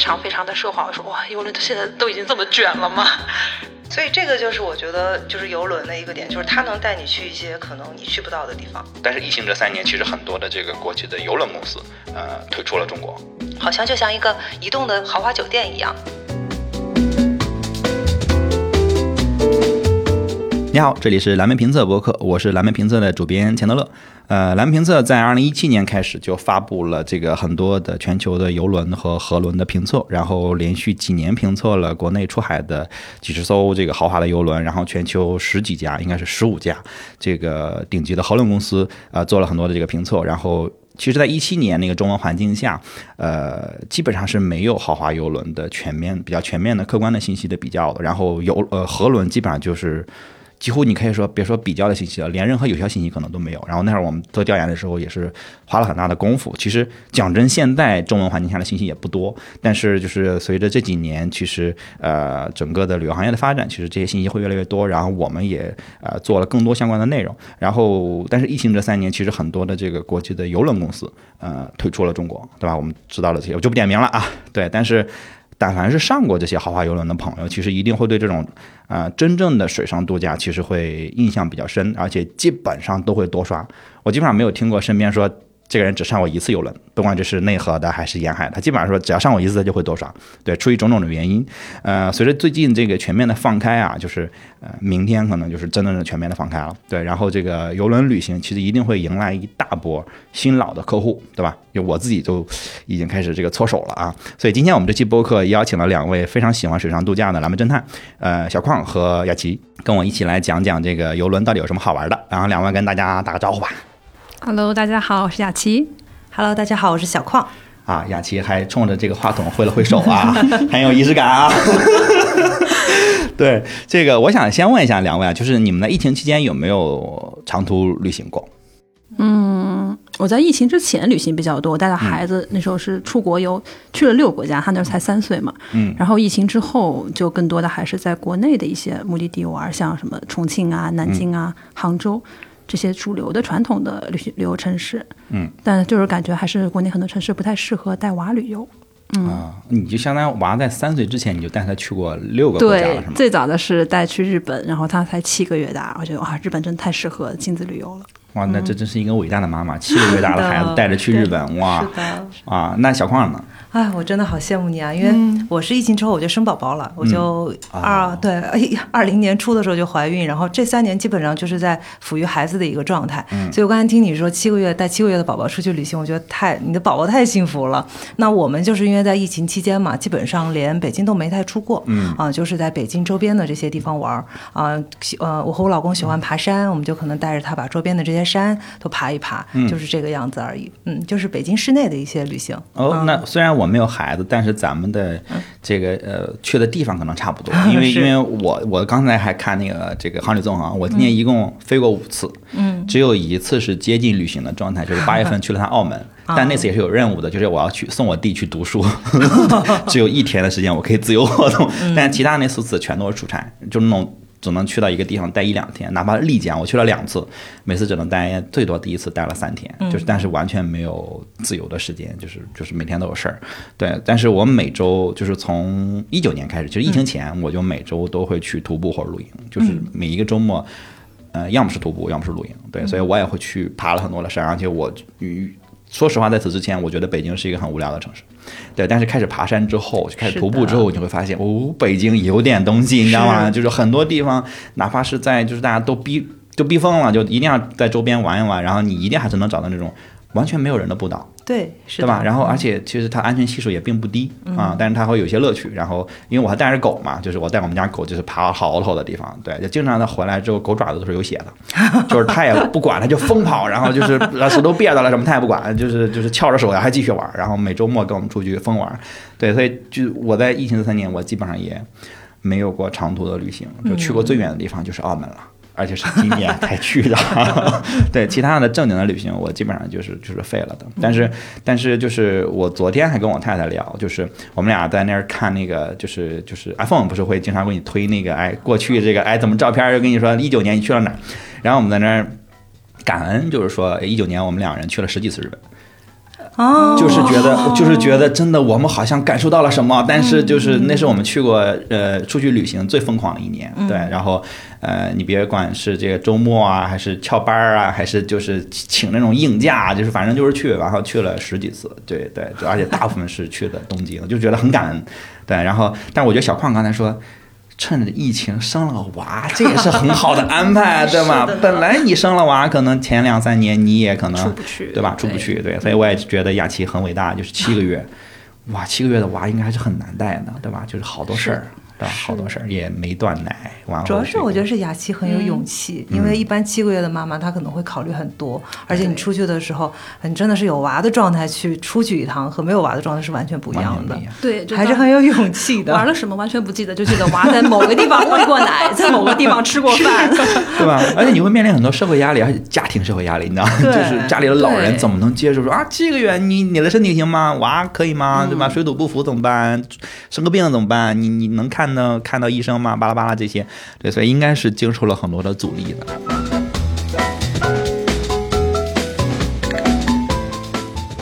常非常的奢华。我说哇，游轮现在都已经这么卷了吗？所以这个就是我觉得就是游轮的一个点，就是它能带你去一些可能你去不到的地方。但是疫情这三年，其实很多的这个国际的游轮公司，呃，退出了中国，好像就像一个移动的豪华酒店一样。你好，这里是蓝莓评测博客，我是蓝莓评测的主编钱德勒。呃，蓝莓评测在二零一七年开始就发布了这个很多的全球的游轮和河轮的评测，然后连续几年评测了国内出海的几十艘这个豪华的游轮，然后全球十几家，应该是十五家这个顶级的河轮公司啊做了很多的这个评测，然后其实在一七年那个中文环境下，呃，基本上是没有豪华游轮的全面比较全面的客观的信息的比较，然后游呃河轮基本上就是。几乎你可以说，别说比较的信息了，连任何有效信息可能都没有。然后那会儿我们做调研的时候，也是花了很大的功夫。其实讲真，现在中文环境下的信息也不多，但是就是随着这几年，其实呃整个的旅游行业的发展，其实这些信息会越来越多。然后我们也呃做了更多相关的内容。然后，但是疫情这三年，其实很多的这个国际的邮轮公司呃退出了中国，对吧？我们知道了这些，我就不点名了啊。对，但是。但凡是上过这些豪华游轮的朋友，其实一定会对这种，呃，真正的水上度假其实会印象比较深，而且基本上都会多刷。我基本上没有听过身边说。这个人只上过一次游轮，不管这是内河的还是沿海，他基本上说只要上过一次，他就会多刷。对，出于种种的原因，呃，随着最近这个全面的放开啊，就是呃，明天可能就是真正的全面的放开了。对，然后这个游轮旅行其实一定会迎来一大波新老的客户，对吧？就我自己就已经开始这个搓手了啊。所以今天我们这期播客邀请了两位非常喜欢水上度假的蓝莓侦探，呃，小矿和雅琪，跟我一起来讲讲这个游轮到底有什么好玩的。然后两位跟大家打个招呼吧。Hello，大家好，我是雅琪。Hello，大家好，我是小矿。啊，雅琪还冲着这个话筒挥了挥手啊，很有仪式感啊。对，这个我想先问一下两位啊，就是你们在疫情期间有没有长途旅行过？嗯，我在疫情之前旅行比较多，带着孩子，那时候是出国游，去了六个国家，他那时候才三岁嘛。嗯。然后疫情之后，就更多的还是在国内的一些目的地玩，像什么重庆啊、南京啊、杭州。这些主流的传统的旅行旅游城市，嗯，但就是感觉还是国内很多城市不太适合带娃旅游，嗯。啊，你就相当于娃在三岁之前你就带他去过六个国家了，是吗？最早的是带去日本，然后他才七个月大，我觉得哇，日本真的太适合亲子旅游了。哇，那这真是一个伟大的妈妈，七个月大的 孩子带着去日本，哇，啊，那小矿呢？哎，我真的好羡慕你啊！因为我是疫情之后我就生宝宝了，我就二对二零年初的时候就怀孕，然后这三年基本上就是在抚育孩子的一个状态。所以我刚才听你说七个月带七个月的宝宝出去旅行，我觉得太你的宝宝太幸福了。那我们就是因为在疫情期间嘛，基本上连北京都没太出过，嗯啊，就是在北京周边的这些地方玩儿啊。呃，我和我老公喜欢爬山，我们就可能带着他把周边的这些山都爬一爬，就是这个样子而已。嗯，就是北京市内的一些旅行。哦，那虽然我。没有孩子，但是咱们的这个呃去的地方可能差不多，因为因为我我刚才还看那个这个航旅纵横，我今年一共飞过五次，嗯，只有一次是接近旅行的状态，就是八月份 去了趟澳门，但那次也是有任务的，就是我要去送我弟去读书，只有一天的时间我可以自由活动，但其他那四次全都是出差，就那种。只能去到一个地方待一两天，哪怕丽江，我去了两次，每次只能待最多第一次待了三天，就是但是完全没有自由的时间，就是就是每天都有事儿。对，但是我每周就是从一九年开始，就是疫情前，我就每周都会去徒步或者露营，就是每一个周末，呃，要么是徒步，要么是露营。对，所以我也会去爬了很多的山，而且我与。说实话，在此之前，我觉得北京是一个很无聊的城市，对。但是开始爬山之后，就开始徒步之后，你会发现，哦，北京有点东西，你知道吗？就是很多地方，哪怕是在就是大家都逼就逼疯了，就一定要在周边玩一玩，然后你一定还是能找到那种。完全没有人的步道，对，是对吧？然后，而且其实它安全系数也并不低啊，但是它会有一些乐趣。然后，因为我还带着狗嘛，就是我带我们家狗，就是爬好头的地方，对，就经常它回来之后，狗爪子都是有血的，就是它也不管，它就疯跑，然后就是手都别到了什么，它也不管，就是就是翘着手呀，还继续玩。然后每周末跟我们出去疯玩，对，所以就我在疫情这三年，我基本上也没有过长途的旅行，就去过最远的地方就是澳门了。而且是今年才去的，对其他的正经的旅行，我基本上就是就是废了的。但是但是就是我昨天还跟我太太聊，就是我们俩在那儿看那个，就是就是 iPhone 不是会经常给你推那个哎过去这个哎怎么照片，就跟你说一九年你去了哪儿，然后我们在那儿感恩，就是说一九年我们两人去了十几次日本。哦，就是觉得就是觉得真的我们好像感受到了什么，但是就是那是我们去过呃出去旅行最疯狂的一年，对，然后呃你别管是这个周末啊，还是翘班儿啊，还是就是请那种硬假，就是反正就是去，然后去了十几次，对对，而且大部分是去的东京，就觉得很感恩，对，然后但我觉得小胖刚才说。趁着疫情生了个娃，这也是很好的安排，对吗？本来你生了娃，可能前两三年你也可能出不去，对吧？出不去，对，所以我也觉得雅琪很伟大，就是七个月，哇，七个月的娃应该还是很难带的，对吧？就是好多事儿。对吧？好多事儿也没断奶，完主要是我觉得是雅琪很有勇气，因为一般七个月的妈妈她可能会考虑很多，而且你出去的时候，你真的是有娃的状态去出去一趟，和没有娃的状态是完全不一样的。对，还是很有勇气的。玩了什么完全不记得，就记得娃在某个地方喂过奶，在某个地方吃过饭，对吧？而且你会面临很多社会压力，而且家庭社会压力，你知道吗？就是家里的老人怎么能接受说啊，七个月你你的身体行吗？娃可以吗？对吧？水土不服怎么办？生个病怎么办？你你能看？呢？看到医生嘛？巴拉巴拉这些，对，所以应该是经受了很多的阻力的。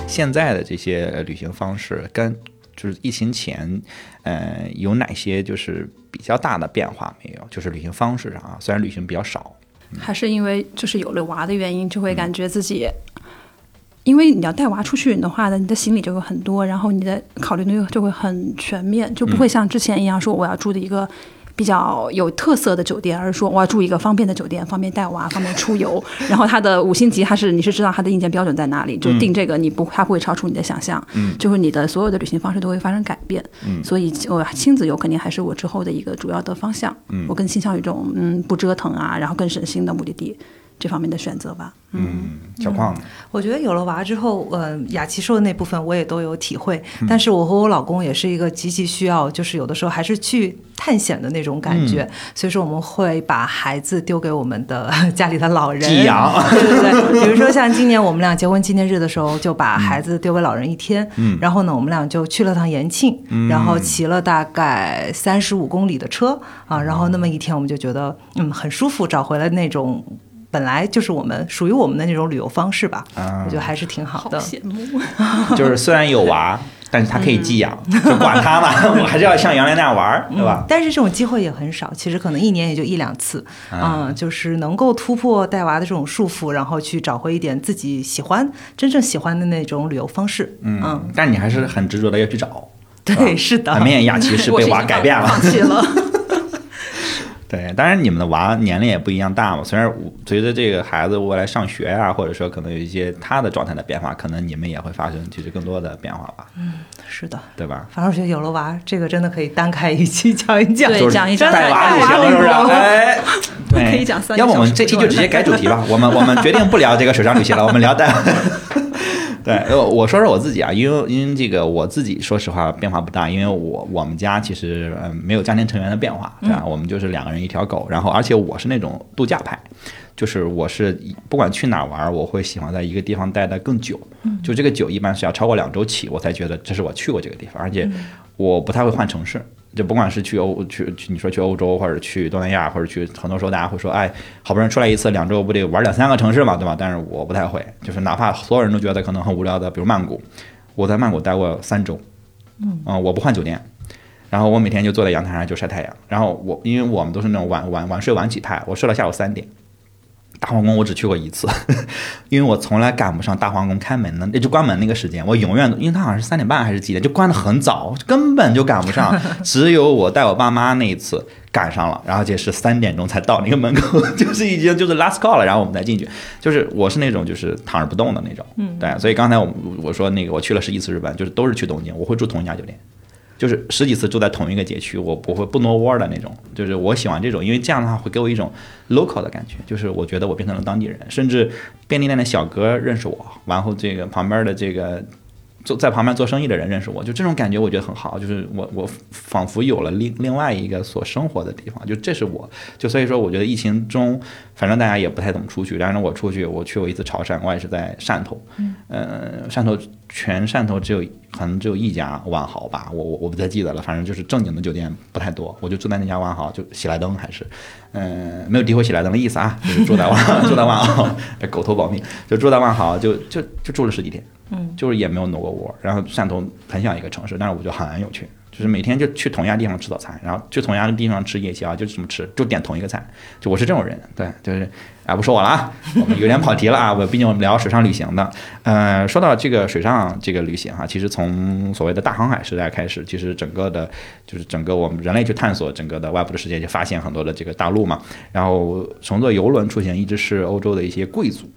现在的这些旅行方式跟就是疫情前，呃，有哪些就是比较大的变化没有？就是旅行方式上啊，虽然旅行比较少，还是因为就是有了娃的原因，就会感觉自己。因为你要带娃出去的话呢，你的行李就会很多，然后你的考虑东西就会很全面，就不会像之前一样说我要住的一个比较有特色的酒店，而是说我要住一个方便的酒店，方便带娃，方便出游。然后它的五星级，它是你是知道它的硬件标准在哪里，就定这个，你不它不会超出你的想象，就是你的所有的旅行方式都会发生改变。所以我亲子游肯定还是我之后的一个主要的方向。我更倾向于这种嗯不折腾啊，然后更省心的目的地。这方面的选择吧。嗯，小矿，我觉得有了娃之后，呃，雅琪说的那部分我也都有体会。但是我和我老公也是一个极其需要，就是有的时候还是去探险的那种感觉。所以说我们会把孩子丢给我们的家里的老人 寄养。对对对，比如说像今年我们俩结婚纪念日的时候，就把孩子丢给老人一天。嗯。然后呢，我们俩就去了趟延庆，然后骑了大概三十五公里的车啊，然后那么一天我们就觉得嗯很舒服，找回了那种。本来就是我们属于我们的那种旅游方式吧，我觉得还是挺好的。羡慕，就是虽然有娃，但是他可以寄养，就管他嘛，我还是要像原来那样玩，对吧？但是这种机会也很少，其实可能一年也就一两次，嗯，就是能够突破带娃的这种束缚，然后去找回一点自己喜欢、真正喜欢的那种旅游方式。嗯，但你还是很执着的要去找。对，是的。很明显，雅琪是被娃改变了，放弃了。对，当然你们的娃年龄也不一样大嘛。虽然随着这个孩子未来上学啊，或者说可能有一些他的状态的变化，可能你们也会发生其实更多的变化吧。嗯，是的，对吧？反正我觉得有了娃，这个真的可以单开一期讲一讲，对，讲一讲带娃旅行是不是？哎，可以讲三。要不我们这期就直接改主题吧？我们我们决定不聊这个水上旅行了，我们聊带。对，我说说我自己啊，因为因为这个我自己说实话变化不大，因为我我们家其实嗯没有家庭成员的变化，对吧？我们就是两个人一条狗，然后而且我是那种度假派，就是我是不管去哪玩，我会喜欢在一个地方待的更久，就这个久一般是要超过两周起，我才觉得这是我去过这个地方，而且我不太会换城市。就不管是去欧去去，你说去欧洲或者去东南亚，或者去很多时候，大家会说，哎，好不容易出来一次，两周不得玩两三个城市嘛，对吧？但是我不太会，就是哪怕所有人都觉得可能很无聊的，比如曼谷，我在曼谷待过三周，嗯，我不换酒店，然后我每天就坐在阳台上就晒太阳，然后我因为我们都是那种晚晚晚睡晚起派，我睡到下午三点。大皇宫我只去过一次，因为我从来赶不上大皇宫开门的，也就关门那个时间，我永远，因为它好像是三点半还是几点，就关的很早，根本就赶不上。只有我带我爸妈那一次赶上了，然后且是三点钟才到那个门口，就是已经就是 last call 了，然后我们再进去。就是我是那种就是躺着不动的那种，嗯，对。所以刚才我我说那个我去了十一次日本，就是都是去东京，我会住同一家酒店。就是十几次住在同一个街区，我不会不挪窝的那种。就是我喜欢这种，因为这样的话会给我一种 local 的感觉。就是我觉得我变成了当地人，甚至便利店的小哥认识我，然后这个旁边的这个做在旁边做生意的人认识我，就这种感觉我觉得很好。就是我我仿佛有了另另外一个所生活的地方，就这是我。就所以说，我觉得疫情中，反正大家也不太怎么出去。但是我出去，我去过一次潮汕，我也是在汕头。嗯，汕头。全汕头只有可能只有一家万豪吧，我我我不太记得了，反正就是正经的酒店不太多，我就住在那家万豪，就喜来登还是，嗯，没有诋毁喜来登的意思啊，就是住在万 住在万豪，狗头保命，就住在万豪，就就就住了十几天，嗯，就是也没有挪过窝，然后汕头很像一个城市，但是我觉得很有趣。就是每天就去同一家地方吃早餐，然后去同一家地方吃夜宵，就这么吃，就点同一个菜。就我是这种人，对，就是啊，不说我了啊，我们有点跑题了啊。我毕竟我们聊水上旅行的，呃，说到这个水上这个旅行哈，其实从所谓的大航海时代开始，其实整个的，就是整个我们人类去探索整个的外部的世界，就发现很多的这个大陆嘛。然后乘坐游轮出行，一直是欧洲的一些贵族，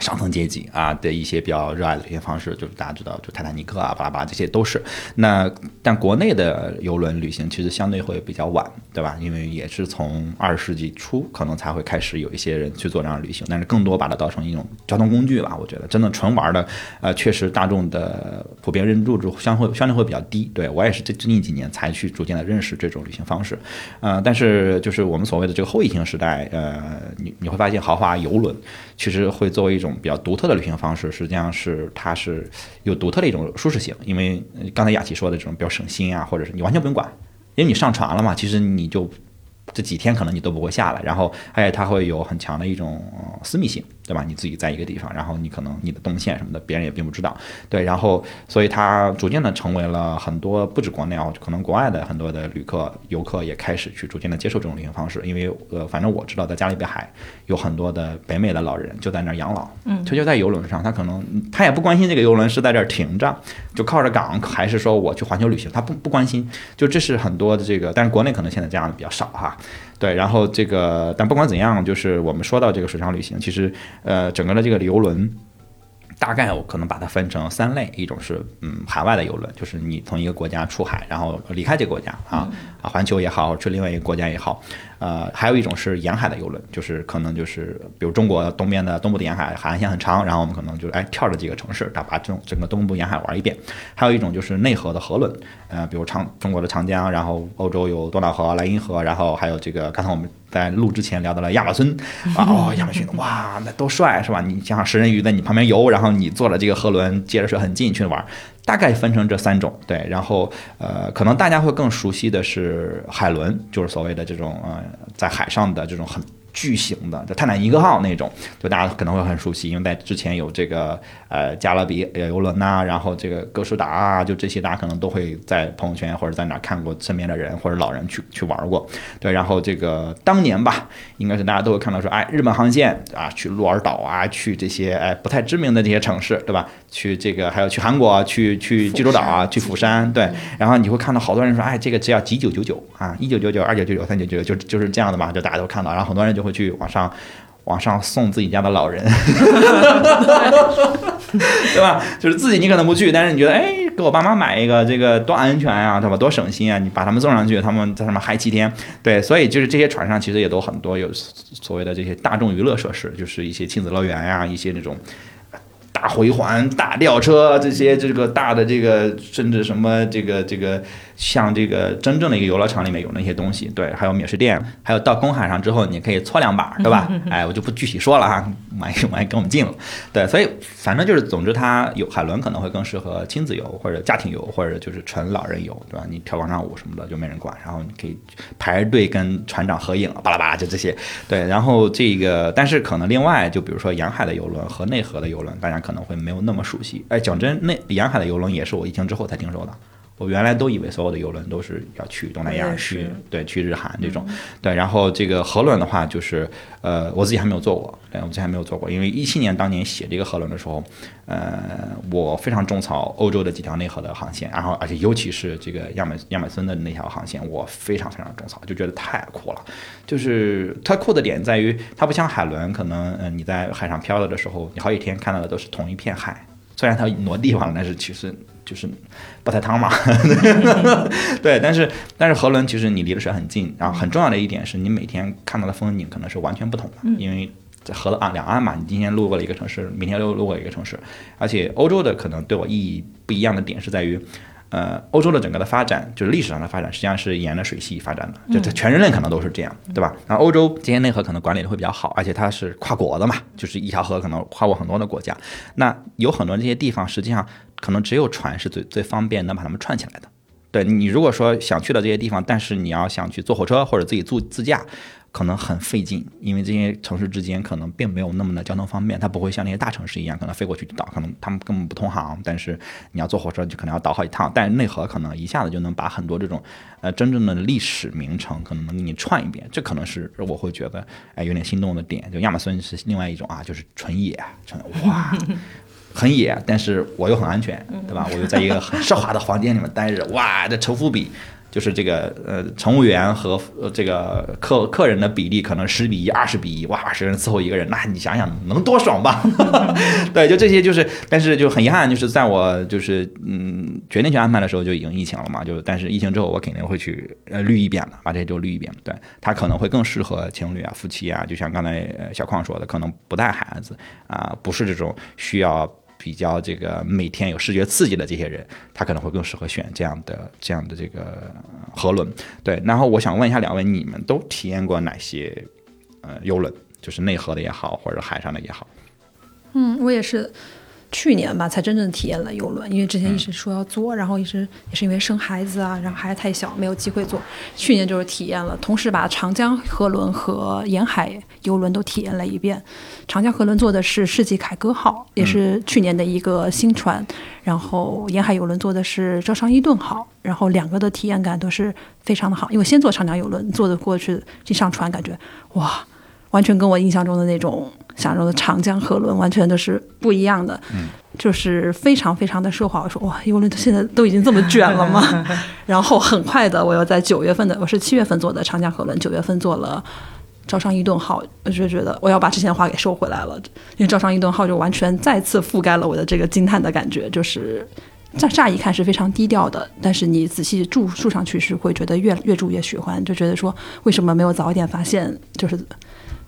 上层阶级啊的一些比较热爱的旅行方式，就是大家知道，就泰坦尼克啊，巴拉巴拉这些都是。那但国内的游轮旅行其实相对会比较晚，对吧？因为也是从二十世纪初可能才会开始有一些人去做这样的旅行，但是更多把它当成一种交通工具吧。我觉得真的纯玩的，呃，确实大众的普遍认知度相会相对会比较低。对我也是最最近几年才去逐渐的认识这种旅行方式。呃，但是就是我们所谓的这个后疫情时代，呃，你你会发现豪华游轮其实会作为种比较独特的旅行方式，实际上是它是有独特的一种舒适性，因为刚才雅琪说的这种比较省心啊，或者是你完全不用管，因为你上船了嘛，其实你就这几天可能你都不会下来，然后而且它会有很强的一种私密性。对吧？你自己在一个地方，然后你可能你的动线什么的，别人也并不知道。对，然后所以它逐渐的成为了很多不止国内啊，可能国外的很多的旅客、游客也开始去逐渐的接受这种旅行方式。因为呃，反正我知道，在加勒比海有很多的北美的老人就在那儿养老，嗯，他就在游轮上，他可能他也不关心这个游轮是在这儿停着，就靠着港，还是说我去环球旅行，他不不关心。就这是很多的这个，但是国内可能现在这样的比较少哈。对，然后这个，但不管怎样，就是我们说到这个水上旅行，其实。呃，整个的这个游轮，大概我可能把它分成三类，一种是嗯海外的游轮，就是你从一个国家出海，然后离开这个国家啊啊环球也好，去另外一个国家也好。呃，还有一种是沿海的游轮，就是可能就是比如中国东边的东部的沿海海岸线很长，然后我们可能就是哎跳着几个城市，把这种整个东部沿海玩一遍。还有一种就是内河的河轮，呃，比如长中国的长江，然后欧洲有多瑙河、莱茵河，然后还有这个刚才我们在录之前聊到了亚马孙啊，哦，亚马逊，哇，那多帅是吧？你想想食人鱼在你旁边游，然后你坐了这个河轮，接着水很近去玩。大概分成这三种，对，然后呃，可能大家会更熟悉的是海伦，就是所谓的这种呃，在海上的这种很。巨型的，就泰坦尼克号那种，就大家可能会很熟悉，因为在之前有这个呃加勒比游轮呐，然后这个哥斯达啊，就这些大家可能都会在朋友圈或者在哪看过身边的人或者老人去去玩过。对，然后这个当年吧，应该是大家都会看到说，哎，日本航线啊，去鹿儿岛啊，去这些哎不太知名的这些城市，对吧？去这个还有去韩国，去去济州岛啊，去釜山，对。然后你会看到好多人说，哎，这个只要几九九九啊，一九九九、二九九九、三九九九，就就是这样的嘛，就大家都看到，然后很多人就。会去网上，网上送自己家的老人，对吧？就是自己你可能不去，但是你觉得，哎，给我爸妈买一个，这个多安全呀，对吧？多省心啊！你把他们送上去，他们在上面嗨七天，对，所以就是这些船上其实也都很多有所谓的这些大众娱乐设施，就是一些亲子乐园呀，一些那种。大回环、大吊车，这些这个大的这个，甚至什么这个这个，像这个真正的一个游乐场里面有那些东西，对，还有免税店，还有到公海上之后，你可以搓两把，对吧？哎，我就不具体说了哈，万一万一跟我们进了，对，所以反正就是，总之它有海轮可能会更适合亲子游或者家庭游，或者就是纯老人游，对吧？你跳广场舞什么的就没人管，然后你可以排着队跟船长合影，巴拉巴拉就这些，对，然后这个，但是可能另外就比如说沿海的游轮和内河的游轮，大家可可能会没有那么熟悉。哎，讲真，那沿海的游轮也是我疫情之后才听说的。我原来都以为所有的游轮都是要去东南亚、去对去日韩这种。对，然后这个河轮的话，就是呃，我自己还没有做过，对，我自己还没有做过。因为一七年当年写这个河轮的时候，呃，我非常种草欧洲的几条内河的航线，然后而且尤其是这个亚马亚马孙的那条航线，我非常非常种草，就觉得太酷了。就是它酷的点在于，它不像海轮，可能嗯你在海上漂了的时候，你好几天看到的都是同一片海。虽然它挪地方了，但是其实就是不太汤嘛。对，但是但是河轮其实你离的水很近，然后很重要的一点是你每天看到的风景可能是完全不同的，因为在河的岸两岸嘛，你今天路过了一个城市，明天又路过一个城市，而且欧洲的可能对我意义不一样的点是在于，呃，欧洲的整个的发展，就是历史上的发展，实际上是沿着水系发展的，就这全人类可能都是这样，对吧？然后欧洲这些内河可能管理的会比较好，而且它是跨国的嘛，就是一条河可能跨过很多的国家。那有很多这些地方，实际上可能只有船是最最方便能把它们串起来的。对你如果说想去的这些地方，但是你要想去坐火车或者自己租自驾。可能很费劲，因为这些城市之间可能并没有那么的交通方便，它不会像那些大城市一样，可能飞过去就到，可能他们根本不通航。但是你要坐火车，就可能要倒好几趟。但是内河可能一下子就能把很多这种呃真正的历史名城，可能能给你串一遍。这可能是我会觉得哎有点心动的点。就亚马逊是另外一种啊，就是纯野，纯哇，很野，但是我又很安全，对吧？我又在一个很 奢华的房间里面待着，哇，这城府比。就是这个呃，乘务员和这个客客人的比例可能十比一、二十比一，哇，二十人伺候一个人，那你想想能多爽吧？对，就这些，就是，但是就很遗憾，就是在我就是嗯决定去安排的时候就已经疫情了嘛，就但是疫情之后我肯定会去呃滤一遍的，把这些都滤一遍。对，它可能会更适合情侣啊、夫妻啊，就像刚才小矿说的，可能不带孩子啊，不是这种需要。比较这个每天有视觉刺激的这些人，他可能会更适合选这样的这样的这个河轮。对，然后我想问一下两位，你们都体验过哪些呃游轮？就是内河的也好，或者海上的也好。嗯，我也是。去年吧，才真正体验了游轮，因为之前一直说要坐，然后一直也是因为生孩子啊，然后孩子太小，没有机会坐。去年就是体验了，同时把长江河轮和沿海游轮都体验了一遍。长江河轮坐的是世纪凯歌号，也是去年的一个新船，然后沿海游轮坐的是招商伊顿号，然后两个的体验感都是非常的好。因为先坐长江游轮，坐的过去一上船，感觉哇。完全跟我印象中的那种想中的长江河轮完全都是不一样的，嗯，就是非常非常的奢华。我说哇，游轮现在都已经这么卷了吗？然后很快的，我又在九月份的，我是七月份坐的长江河轮，九月份坐了招商伊顿号，我就觉得我要把之前的话给收回来了，因为招商伊顿号就完全再次覆盖了我的这个惊叹的感觉，就是乍乍一看是非常低调的，但是你仔细住住上去是会觉得越越住越喜欢，就觉得说为什么没有早一点发现，就是。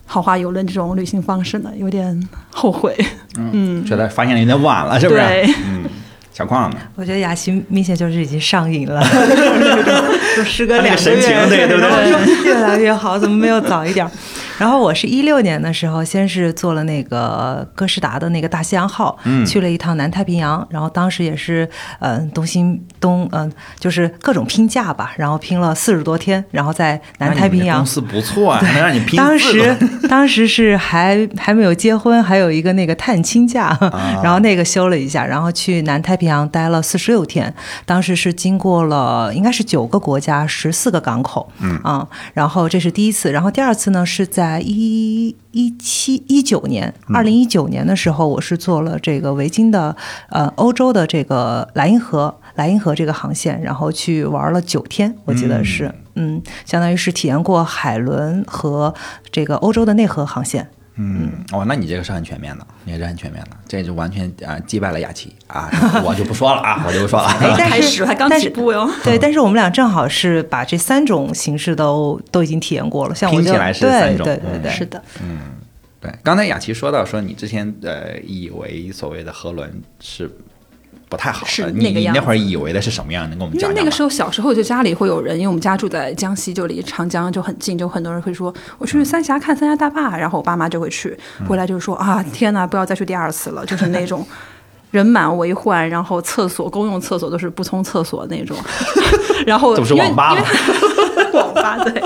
豪华游轮这种旅行方式呢，有点后悔。嗯，觉得发现的有点晚了，是不是？嗯，小矿呢？我觉得雅琪明显就是已经上瘾了，就时隔两个月，对对对，越来越好，怎么没有早一点？然后我是一六年的时候，先是做了那个哥斯达的那个大西洋号，去了一趟南太平洋。然后当时也是，嗯，东兴东，嗯，就是各种拼假吧，然后拼了四十多天，然后在南太平洋。公司不错啊，能让你拼。当时当时是还还没有结婚，还有一个那个探亲假，然后那个休了一下，然后去南太平洋待了四十六天。当时是经过了应该是九个国家，十四个港口，嗯啊，然后这是第一次，然后第二次呢是在。在一一七一九年，二零一九年的时候，我是做了这个维京的呃欧洲的这个莱茵河莱茵河这个航线，然后去玩了九天，我记得是嗯，相当于是体验过海轮和这个欧洲的内河航线。嗯，哦，那你这个是很全面的，你也是很全面的，这就完全啊击败了雅琪啊，我就不说了啊，我就不说了。开始还刚起步哟。对，但是我们俩正好是把这三种形式都都已经体验过了，像我听起来是三种，对对对，是的，嗯，对。刚才雅琪说到说你之前呃以为所谓的河轮是。不太好，是那个样。你那会儿以为的是什么样？能跟我们讲讲因为那个时候小时候就家里会有人，因为我们家住在江西，就离长江就很近，就很多人会说我去三峡看三峡大坝，然后我爸妈就会去，回来就说啊天哪，不要再去第二次了，就是那种人满为患，然后厕所公用厕所都是不通厕所那种，然后都是网吧网吧对，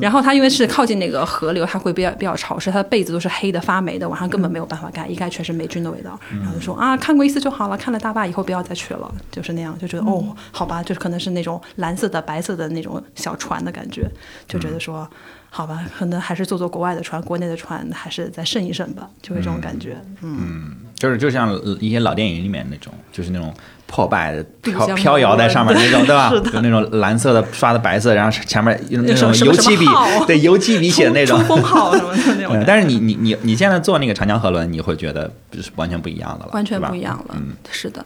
然后它因为是靠近那个河流，它会比较比较潮湿，它的被子都是黑的发霉的，晚上根本没有办法盖，一盖全是霉菌的味道。然后就说啊，看过一次就好了，看了大坝以后不要再去了，就是那样，就觉得哦，好吧，就是可能是那种蓝色的、白色的那种小船的感觉，就觉得说好吧，可能还是坐坐国外的船，国内的船还是再慎一慎吧，就会这种感觉。嗯，就是就像一些老电影里面那种，就是那种。破败的飘飘摇在上面那种，对吧？就那种蓝色的刷的白色，然后前面用那种油漆笔，对油漆笔写的那种冲锋号什么的 那种。但是你你你你现在坐那个长江河轮，你会觉得是完全不一样的了，完全不一样了。嗯，是的，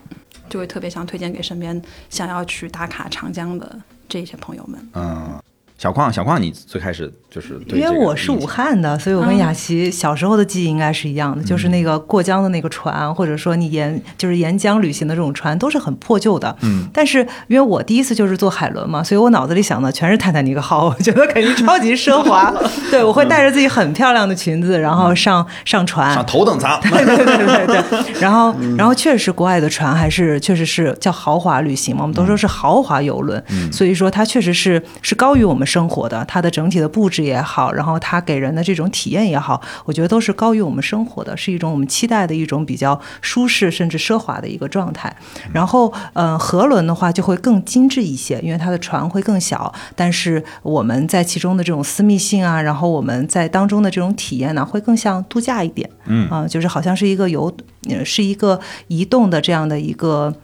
就会特别想推荐给身边想要去打卡长江的这些朋友们。嗯。小矿，小矿，你最开始就是因为我是武汉的，所以我跟雅琪小时候的记忆应该是一样的，就是那个过江的那个船，或者说你沿就是沿江旅行的这种船，都是很破旧的。嗯，但是因为我第一次就是坐海轮嘛，所以我脑子里想的全是泰坦尼克号，我觉得肯定超级奢华。对，我会带着自己很漂亮的裙子，然后上上船，上头等舱。对对对对对。然后然后确实国外的船还是确实是叫豪华旅行嘛，我们都说是豪华游轮，所以说它确实是是高于我们。生活的，它的整体的布置也好，然后它给人的这种体验也好，我觉得都是高于我们生活的，是一种我们期待的一种比较舒适甚至奢华的一个状态。然后，嗯，河轮的话就会更精致一些，因为它的船会更小，但是我们在其中的这种私密性啊，然后我们在当中的这种体验呢，会更像度假一点。嗯啊，就是好像是一个游，是一个移动的这样的一个，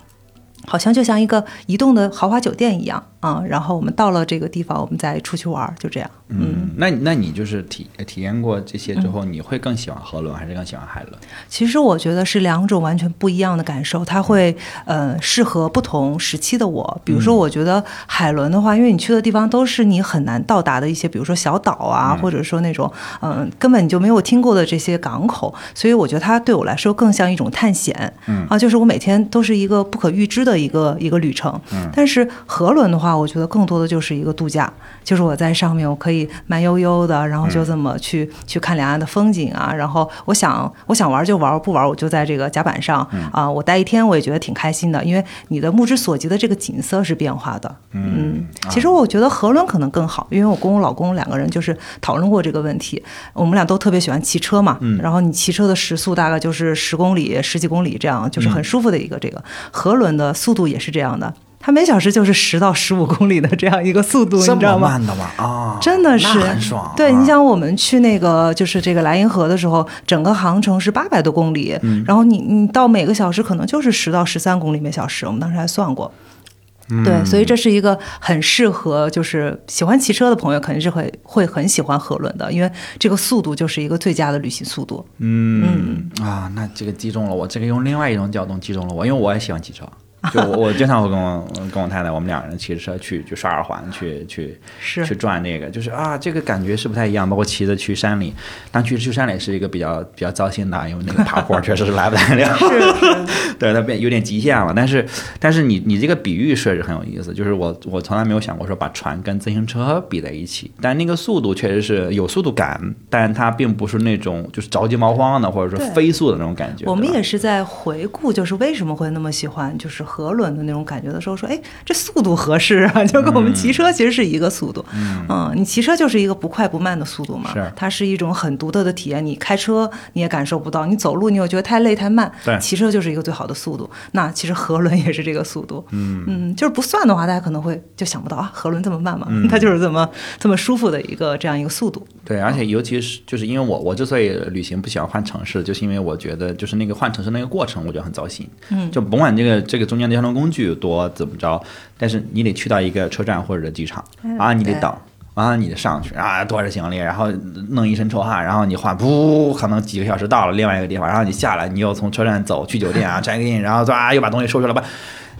好像就像一个移动的豪华酒店一样。啊，然后我们到了这个地方，我们再出去玩，就这样。嗯，那那你就是体体验过这些之后，你会更喜欢河轮还是更喜欢海轮？其实我觉得是两种完全不一样的感受，它会呃适合不同时期的我。比如说，我觉得海轮的话，因为你去的地方都是你很难到达的一些，比如说小岛啊，或者说那种嗯根本你就没有听过的这些港口，所以我觉得它对我来说更像一种探险。嗯啊，就是我每天都是一个不可预知的一个一个旅程。嗯，但是河轮的话。啊，我觉得更多的就是一个度假，就是我在上面，我可以慢悠悠的，然后就这么去去看两岸的风景啊。然后我想，我想玩就玩，不玩我就在这个甲板上啊，我待一天我也觉得挺开心的，因为你的目之所及的这个景色是变化的。嗯，其实我觉得河轮可能更好，因为我跟我老公两个人就是讨论过这个问题，我们俩都特别喜欢骑车嘛。嗯，然后你骑车的时速大概就是十公里、十几公里这样，就是很舒服的一个这个河轮的速度也是这样的。它每小时就是十到十五公里的这样一个速度，你知道吗？慢的吗？啊，真的是很爽。对，你想我们去那个就是这个莱茵河的时候，整个航程是八百多公里，然后你你到每个小时可能就是十到十三公里每小时，我们当时还算过。对，所以这是一个很适合就是喜欢骑车的朋友肯定是会会很喜欢河轮的，因为这个速度就是一个最佳的旅行速度。嗯啊，那这个击中了我，这个用另外一种角度击中了我，因为我也喜欢骑车。就我我经常会跟我跟我太太，我们两个人骑着车去去刷耳环，去去去转那个，就是啊，这个感觉是不太一样。包括骑着去山里，但去去山里是一个比较比较糟心的，因为那个爬坡确实是来不太了。是，对，它变有点极限了。但是但是你你这个比喻确实很有意思，就是我我从来没有想过说把船跟自行车比在一起，但那个速度确实是有速度感，但它并不是那种就是着急忙慌的，或者说飞速的那种感觉。我们也是在回顾，就是为什么会那么喜欢，就是。河轮的那种感觉的时候，说，哎，这速度合适啊，就跟我们骑车其实是一个速度。嗯，你骑车就是一个不快不慢的速度嘛。是，它是一种很独特的体验。你开车你也感受不到，你走路你又觉得太累太慢。对，骑车就是一个最好的速度。那其实河轮也是这个速度。嗯嗯，就是不算的话，大家可能会就想不到啊，河轮这么慢嘛？它就是这么这么舒服的一个这样一个速度。对，而且尤其是就是因为我我之所以旅行不喜欢换城市，就是因为我觉得就是那个换城市那个过程，我觉得很糟心。嗯，就甭管这个这个中间的交通工具多。怎么着？但是你得去到一个车站或者机场啊，你得等啊，你得上去啊，拖着行李，然后弄一身臭汗，然后你换，噗可能几个小时到了另外一个地方，然后你下来，你又从车站走去酒店啊，check in，然后抓又把东西收拾了吧。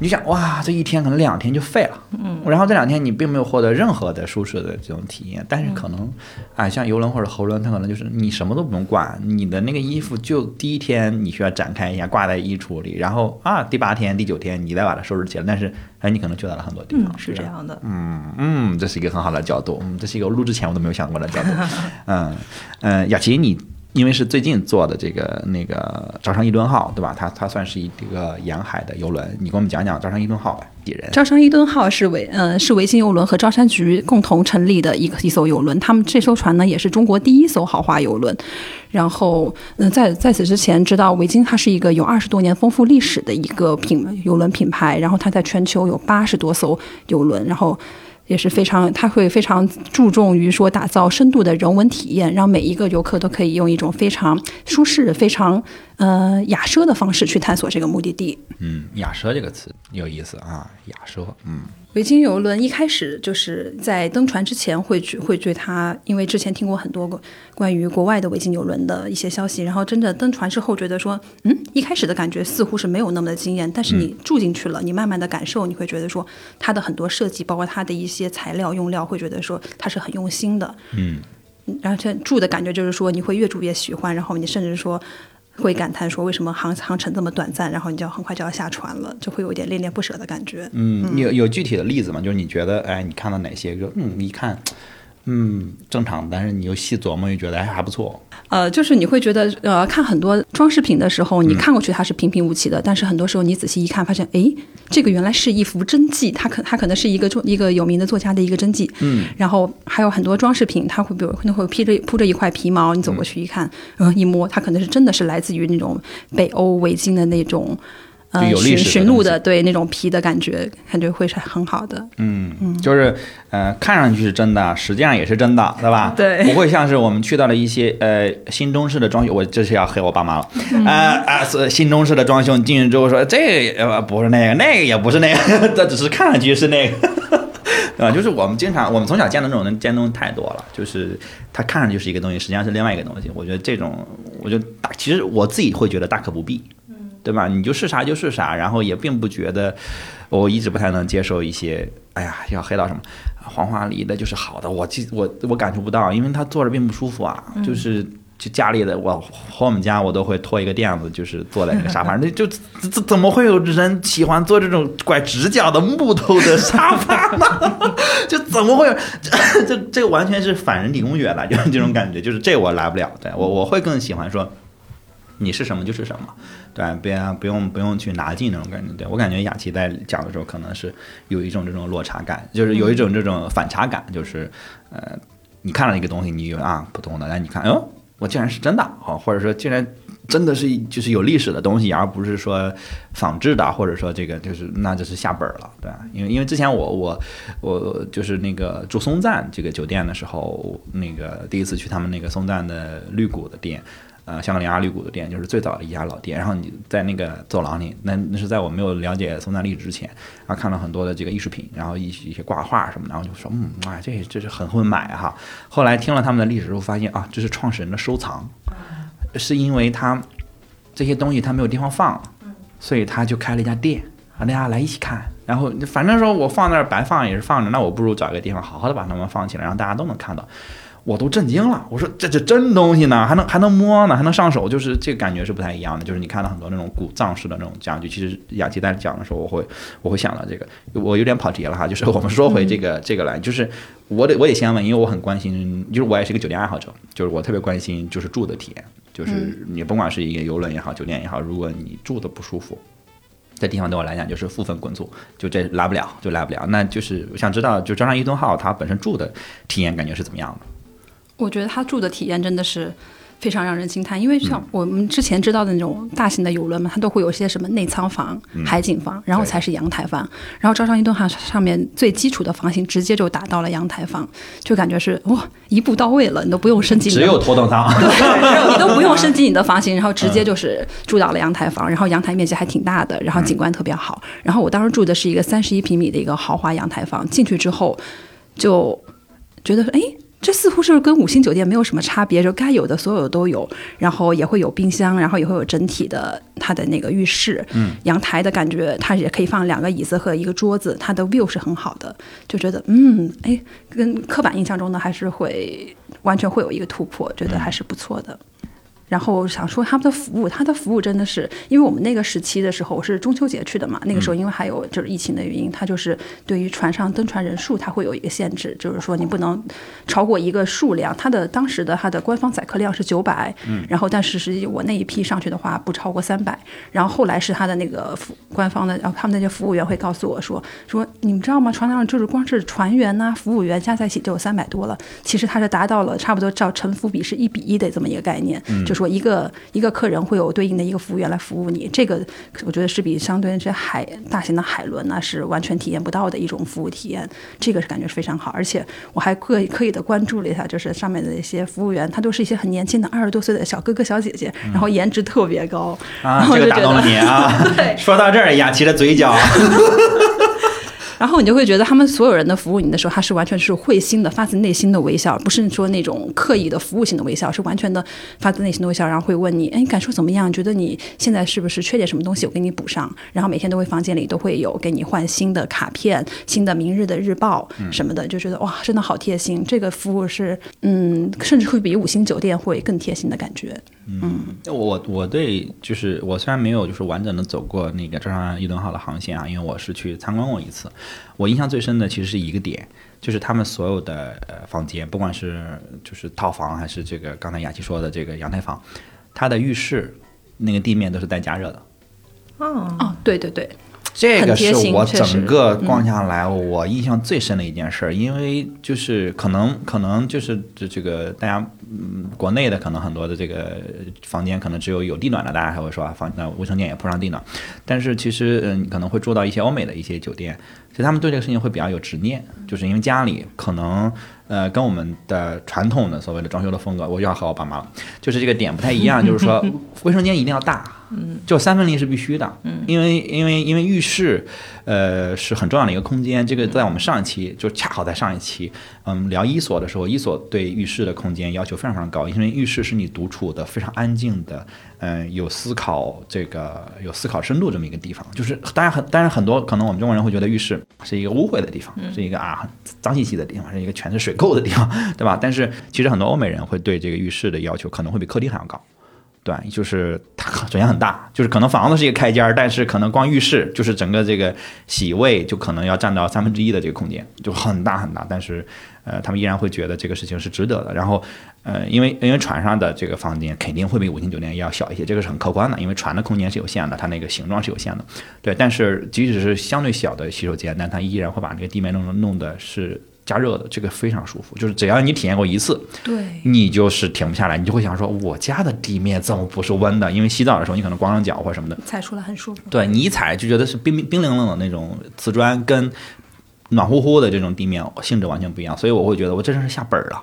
你想哇，这一天可能两天就废了，嗯，然后这两天你并没有获得任何的舒适的这种体验，但是可能，啊，像游轮或者河轮，它可能就是你什么都不用管，你的那个衣服就第一天你需要展开一下挂在衣橱里，然后啊，第八天、第九天你再把它收拾起来，但是哎，你可能去到了很多地方，是这样的，嗯嗯，这是一个很好的角度，嗯，这是一个录之前我都没有想过的角度，嗯嗯，雅琪你。因为是最近做的这个那个招商伊顿号，对吧？它它算是一个沿海的游轮，你给我们讲讲招商伊顿号吧。几人招商伊顿号是维嗯是维京游轮和招商局共同成立的一个一艘游轮，他们这艘船呢也是中国第一艘豪华游轮。然后嗯在在此之前，知道维京它是一个有二十多年丰富历史的一个品游轮品牌，然后它在全球有八十多艘游轮，然后。也是非常，他会非常注重于说打造深度的人文体验，让每一个游客都可以用一种非常舒适、非常呃雅奢的方式去探索这个目的地。嗯，雅奢这个词有意思啊，雅奢，嗯。维京游轮一开始就是在登船之前会去会对它，因为之前听过很多关于国外的维京游轮的一些消息，然后真的登船之后觉得说，嗯，一开始的感觉似乎是没有那么的惊艳，但是你住进去了，你慢慢的感受，你会觉得说它的很多设计，包括它的一些材料用料，会觉得说它是很用心的，嗯，然后这住的感觉就是说你会越住越喜欢，然后你甚至说。会感叹说为什么航航程这么短暂，然后你就要很快就要下船了，就会有一点恋恋不舍的感觉。嗯，有有具体的例子吗？就是你觉得，哎，你看到哪些？就嗯，一看。嗯，正常，但是你又细琢磨，又觉得哎还不错。呃，就是你会觉得，呃，看很多装饰品的时候，你看过去它是平平无奇的，但是很多时候你仔细一看，发现，哎，这个原来是一幅真迹，它可它可能是一个作一个有名的作家的一个真迹。嗯。然后还有很多装饰品，它会比如可能会披着铺着一块皮毛，你走过去一看，嗯，一摸，它可能是真的是来自于那种北欧维京的那种。呃，驯驯鹿的对那种皮的感觉，感觉会是很好的。嗯嗯，就是呃，看上去是真的，实际上也是真的，对吧？对，不会像是我们去到了一些呃新中式的装修，我这是要黑我爸妈了。啊啊，是新中式的装修，你进去之后说这呃不是那个，那个也不是那个，这只是看上去是那个，对 吧？就是我们经常我们从小见的那种人见东西太多了，就是它看上去是一个东西，实际上是另外一个东西。我觉得这种，我觉得大，其实我自己会觉得大可不必。对吧？你就是啥就是啥，然后也并不觉得，我一直不太能接受一些，哎呀，要黑到什么黄花梨的就是好的，我我我感受不到，因为他坐着并不舒服啊。就是就家里的我和我们家我都会拖一个垫子，就是坐在那个沙发上，那就 怎怎么会有人喜欢坐这种拐直角的木头的沙发呢？就怎么会有 这这个完全是反人体工学了，就是这种感觉，就是这我来不了。对我我会更喜欢说。你是什么就是什么，对，别不用不用去拿近那种感觉。对我感觉雅琪在讲的时候，可能是有一种这种落差感，就是有一种这种反差感，就是呃，你看了一个东西，你以为啊普通的，但你看，哦，我竟然是真的，哦，或者说竟然真的是就是有历史的东西，而不是说仿制的，或者说这个就是那就是下本了，对因为因为之前我我我就是那个住松赞这个酒店的时候，那个第一次去他们那个松赞的绿谷的店。呃，香格里拉绿谷的店就是最早的一家老店，然后你在那个走廊里，那那是在我没有了解松赞历史之前，然后看了很多的这个艺术品，然后一一些挂画什么的，然后就说，嗯，哎，这这是很会买哈。后来听了他们的历史之后，发现啊，这是创始人的收藏，是因为他这些东西他没有地方放，所以他就开了一家店，让大家来一起看。然后反正说我放那儿白放也是放着，那我不如找一个地方好好的把它们放起来，让大家都能看到。我都震惊了，我说这这真东西呢，还能还能摸呢，还能上手，就是这个感觉是不太一样的。就是你看到很多那种古藏式的那种家具，其实雅琪在讲的时候，我会我会想到这个，我有点跑题了哈。就是我们说回这个这个来，就是我得我得先问，因为我很关心，就是我也是一个酒店爱好者，就是我特别关心就是住的体验，就是你甭管是一个游轮也好，酒店也好，如果你住的不舒服，这地方对我来讲就是负分滚组，就这来不了就来不了。那就是我想知道，就张上伊顿号它本身住的体验感觉是怎么样的？我觉得他住的体验真的是非常让人惊叹，因为像我们之前知道的那种大型的游轮嘛，它都会有些什么内舱房、海景房，然后才是阳台房。然后招商一顿号上面最基础的房型直接就达到了阳台房，就感觉是哇一步到位了，你都不用升级，只有头等舱，对，你都不用 升级你的房型，然后直接就是住到了阳台房，然后阳台面积还挺大的，然后景观特别好。然后我当时住的是一个三十一平米的一个豪华阳台房，进去之后就觉得哎。这似乎是跟五星酒店没有什么差别，就该有的所有都有，然后也会有冰箱，然后也会有整体的它的那个浴室，嗯，阳台的感觉，它也可以放两个椅子和一个桌子，它的 view 是很好的，就觉得嗯，哎，跟刻板印象中的还是会完全会有一个突破，觉得还是不错的。然后想说他们的服务，他的服务真的是，因为我们那个时期的时候我是中秋节去的嘛，那个时候因为还有就是疫情的原因，它就是对于船上登船人数它会有一个限制，就是说你不能超过一个数量。它的当时的它的官方载客量是九百，嗯，然后但是实际我那一批上去的话不超过三百。然后后来是他的那个服官方的，然后他们那些服务员会告诉我说说你们知道吗？船上就是光是船员呐、服务员加在一起就有三百多了。其实它是达到了差不多照乘浮比是一比一的这么一个概念，就。说一个一个客人会有对应的一个服务员来服务你，这个我觉得是比相对这些海大型的海轮呢是完全体验不到的一种服务体验，这个是感觉是非常好。而且我还刻意刻意的关注了一下，就是上面的一些服务员，他都是一些很年轻的二十多岁的小哥哥小姐姐，然后颜值特别高，啊，这个打动了你啊！说到这儿，雅琪的嘴角。然后你就会觉得他们所有人的服务你的时候，他是完全是会心的、发自内心的微笑，不是说那种刻意的服务性的微笑，是完全的发自内心的微笑。然后会问你，哎，你感受怎么样？觉得你现在是不是缺点什么东西？我给你补上。然后每天都会房间里都会有给你换新的卡片、新的明日的日报什么的，就觉得哇，真的好贴心。这个服务是，嗯，甚至会比五星酒店会更贴心的感觉。嗯，我我对就是我虽然没有就是完整的走过那个舟山伊顿号的航线啊，因为我是去参观过一次。我印象最深的其实是一个点，就是他们所有的呃房间，不管是就是套房还是这个刚才雅琪说的这个阳台房，它的浴室那个地面都是带加热的。哦哦，对对对。这个是我整个逛下来我印象最深的一件事，因为就是可能可能就是这这个大家嗯。国内的可能很多的这个房间可能只有有地暖的，大家还会说啊房那卫生间也铺上地暖，但是其实嗯。可能会住到一些欧美的一些酒店，其实他们对这个事情会比较有执念，就是因为家里可能呃跟我们的传统的所谓的装修的风格，我就要和我爸妈了，就是这个点不太一样，就是说卫生间一定要大。嗯，就三分离是必须的，嗯，因为因为因为浴室，呃，是很重要的一个空间。这个在我们上一期就恰好在上一期，嗯，聊伊索的时候，伊索对浴室的空间要求非常非常高，因为浴室是你独处的非常安静的，嗯，有思考这个有思考深度这么一个地方。就是当然很当然很多可能我们中国人会觉得浴室是一个污秽的地方，是一个啊脏兮兮的地方，是一个全是水垢的地方，对吧？但是其实很多欧美人会对这个浴室的要求可能会比客厅还要高。对，就是它首先很大，就是可能房子是一个开间儿，但是可能光浴室就是整个这个洗卫就可能要占到三分之一的这个空间，就很大很大。但是，呃，他们依然会觉得这个事情是值得的。然后，呃，因为因为船上的这个房间肯定会比五星酒店要小一些，这个是很客观的，因为船的空间是有限的，它那个形状是有限的。对，但是即使是相对小的洗手间，但它依然会把这个地面弄弄的是。加热的这个非常舒服，就是只要你体验过一次，对，你就是停不下来，你就会想说，我家的地面怎么不是温的？因为洗澡的时候你可能光着脚或者什么的，踩出来很舒服。对你一踩就觉得是冰冰冰冷冷的那种瓷砖，跟暖乎乎的这种地面性质完全不一样，所以我会觉得我真是下本儿了。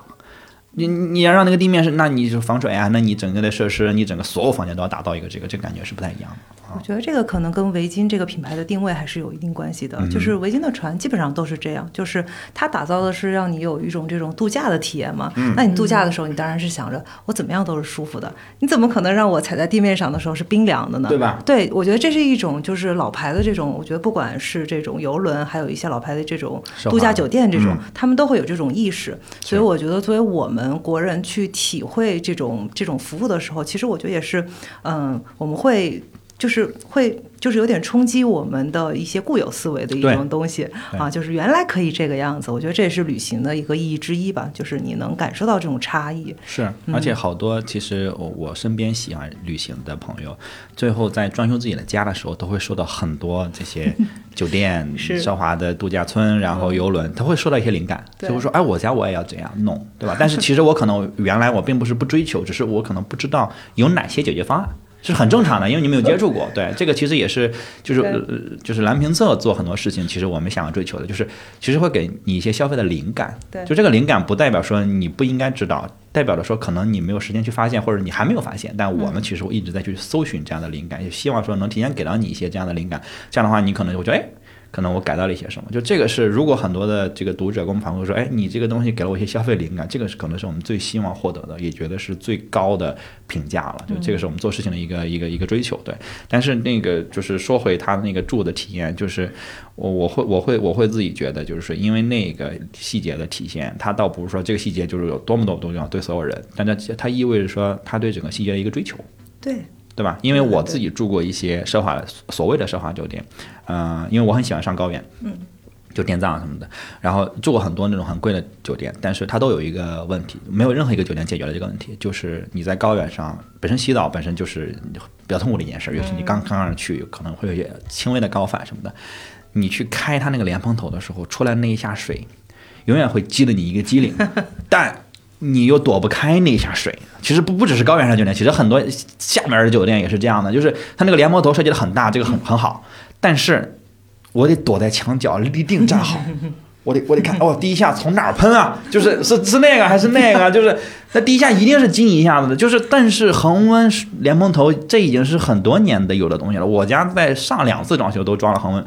你你要让那个地面是，那你就防水啊，那你整个的设施，你整个所有房间都要达到一个这个，这感觉是不太一样的。我觉得这个可能跟围巾这个品牌的定位还是有一定关系的。就是围巾的船基本上都是这样，就是它打造的是让你有一种这种度假的体验嘛。那你度假的时候，你当然是想着我怎么样都是舒服的，你怎么可能让我踩在地面上的时候是冰凉的呢？对吧？对，我觉得这是一种就是老牌的这种，我觉得不管是这种游轮，还有一些老牌的这种度假酒店这种，他们都会有这种意识。所以我觉得作为我们国人去体会这种这种服务的时候，其实我觉得也是，嗯，我们会。就是会，就是有点冲击我们的一些固有思维的一种东西啊，就是原来可以这个样子。我觉得这也是旅行的一个意义之一吧，就是你能感受到这种差异。是，而且好多其实我我身边喜欢旅行的朋友，最后在装修自己的家的时候，都会受到很多这些 酒店、奢华的度假村，然后游轮，他会受到一些灵感，就会说，哎，我家我也要这样弄，对吧？但是其实我可能原来我并不是不追求，只是我可能不知道有哪些解决方案。是很正常的，因为你没有接触过。对，这个其实也是，就是就是蓝评测做很多事情，其实我们想要追求的，就是其实会给你一些消费的灵感。对，就这个灵感不代表说你不应该知道，代表着说可能你没有时间去发现，或者你还没有发现。但我们其实我一直在去搜寻这样的灵感，也希望说能提前给到你一些这样的灵感。这样的话，你可能会觉得，哎。可能我改到了一些什么，就这个是，如果很多的这个读者跟我们反馈说，哎，你这个东西给了我一些消费灵感，这个是可能是我们最希望获得的，也觉得是最高的评价了。就这个是我们做事情的一个一个一个追求，对。但是那个就是说回他那个住的体验，就是我我会我会我会自己觉得，就是说因为那个细节的体现，它倒不是说这个细节就是有多么多么重要对所有人，但它它意味着说他对整个细节的一个追求。对。对吧？因为我自己住过一些奢华的所谓的奢华酒店，嗯，因为我很喜欢上高原，嗯，就滇藏什么的，然后住过很多那种很贵的酒店，但是它都有一个问题，没有任何一个酒店解决了这个问题，就是你在高原上本身洗澡本身就是比较痛苦的一件事，尤其你刚刚上去可能会有些轻微的高反什么的，你去开它那个莲蓬头的时候，出来那一下水，永远会激了你一个机灵，但。你又躲不开那一下水。其实不不只是高原上酒店，其实很多下面的酒店也是这样的，就是它那个莲蓬头设计的很大，这个很很好，但是我得躲在墙角立定站好。我得我得看哦，第一下从哪儿喷啊？就是是是那个还是那个？就是那第一下一定是惊一下子的。就是但是恒温莲蓬头这已经是很多年的有的东西了。我家在上两次装修都装了恒温，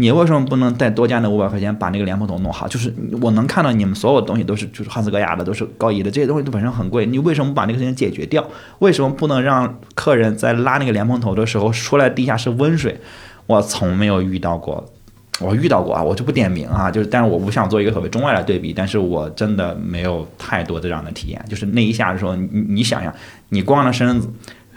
你为什么不能再多加那五百块钱把那个莲蓬头弄好？就是我能看到你们所有东西都是就是汉斯格雅的，都是高仪的，这些东西都本身很贵。你为什么把那个事情解决掉？为什么不能让客人在拉那个莲蓬头的时候出来地下是温水？我从没有遇到过。我遇到过啊，我就不点名啊，就是，但是我不想做一个特别中外的对比，但是我真的没有太多的这样的体验，就是那一下的时候，你你想想，你光着身子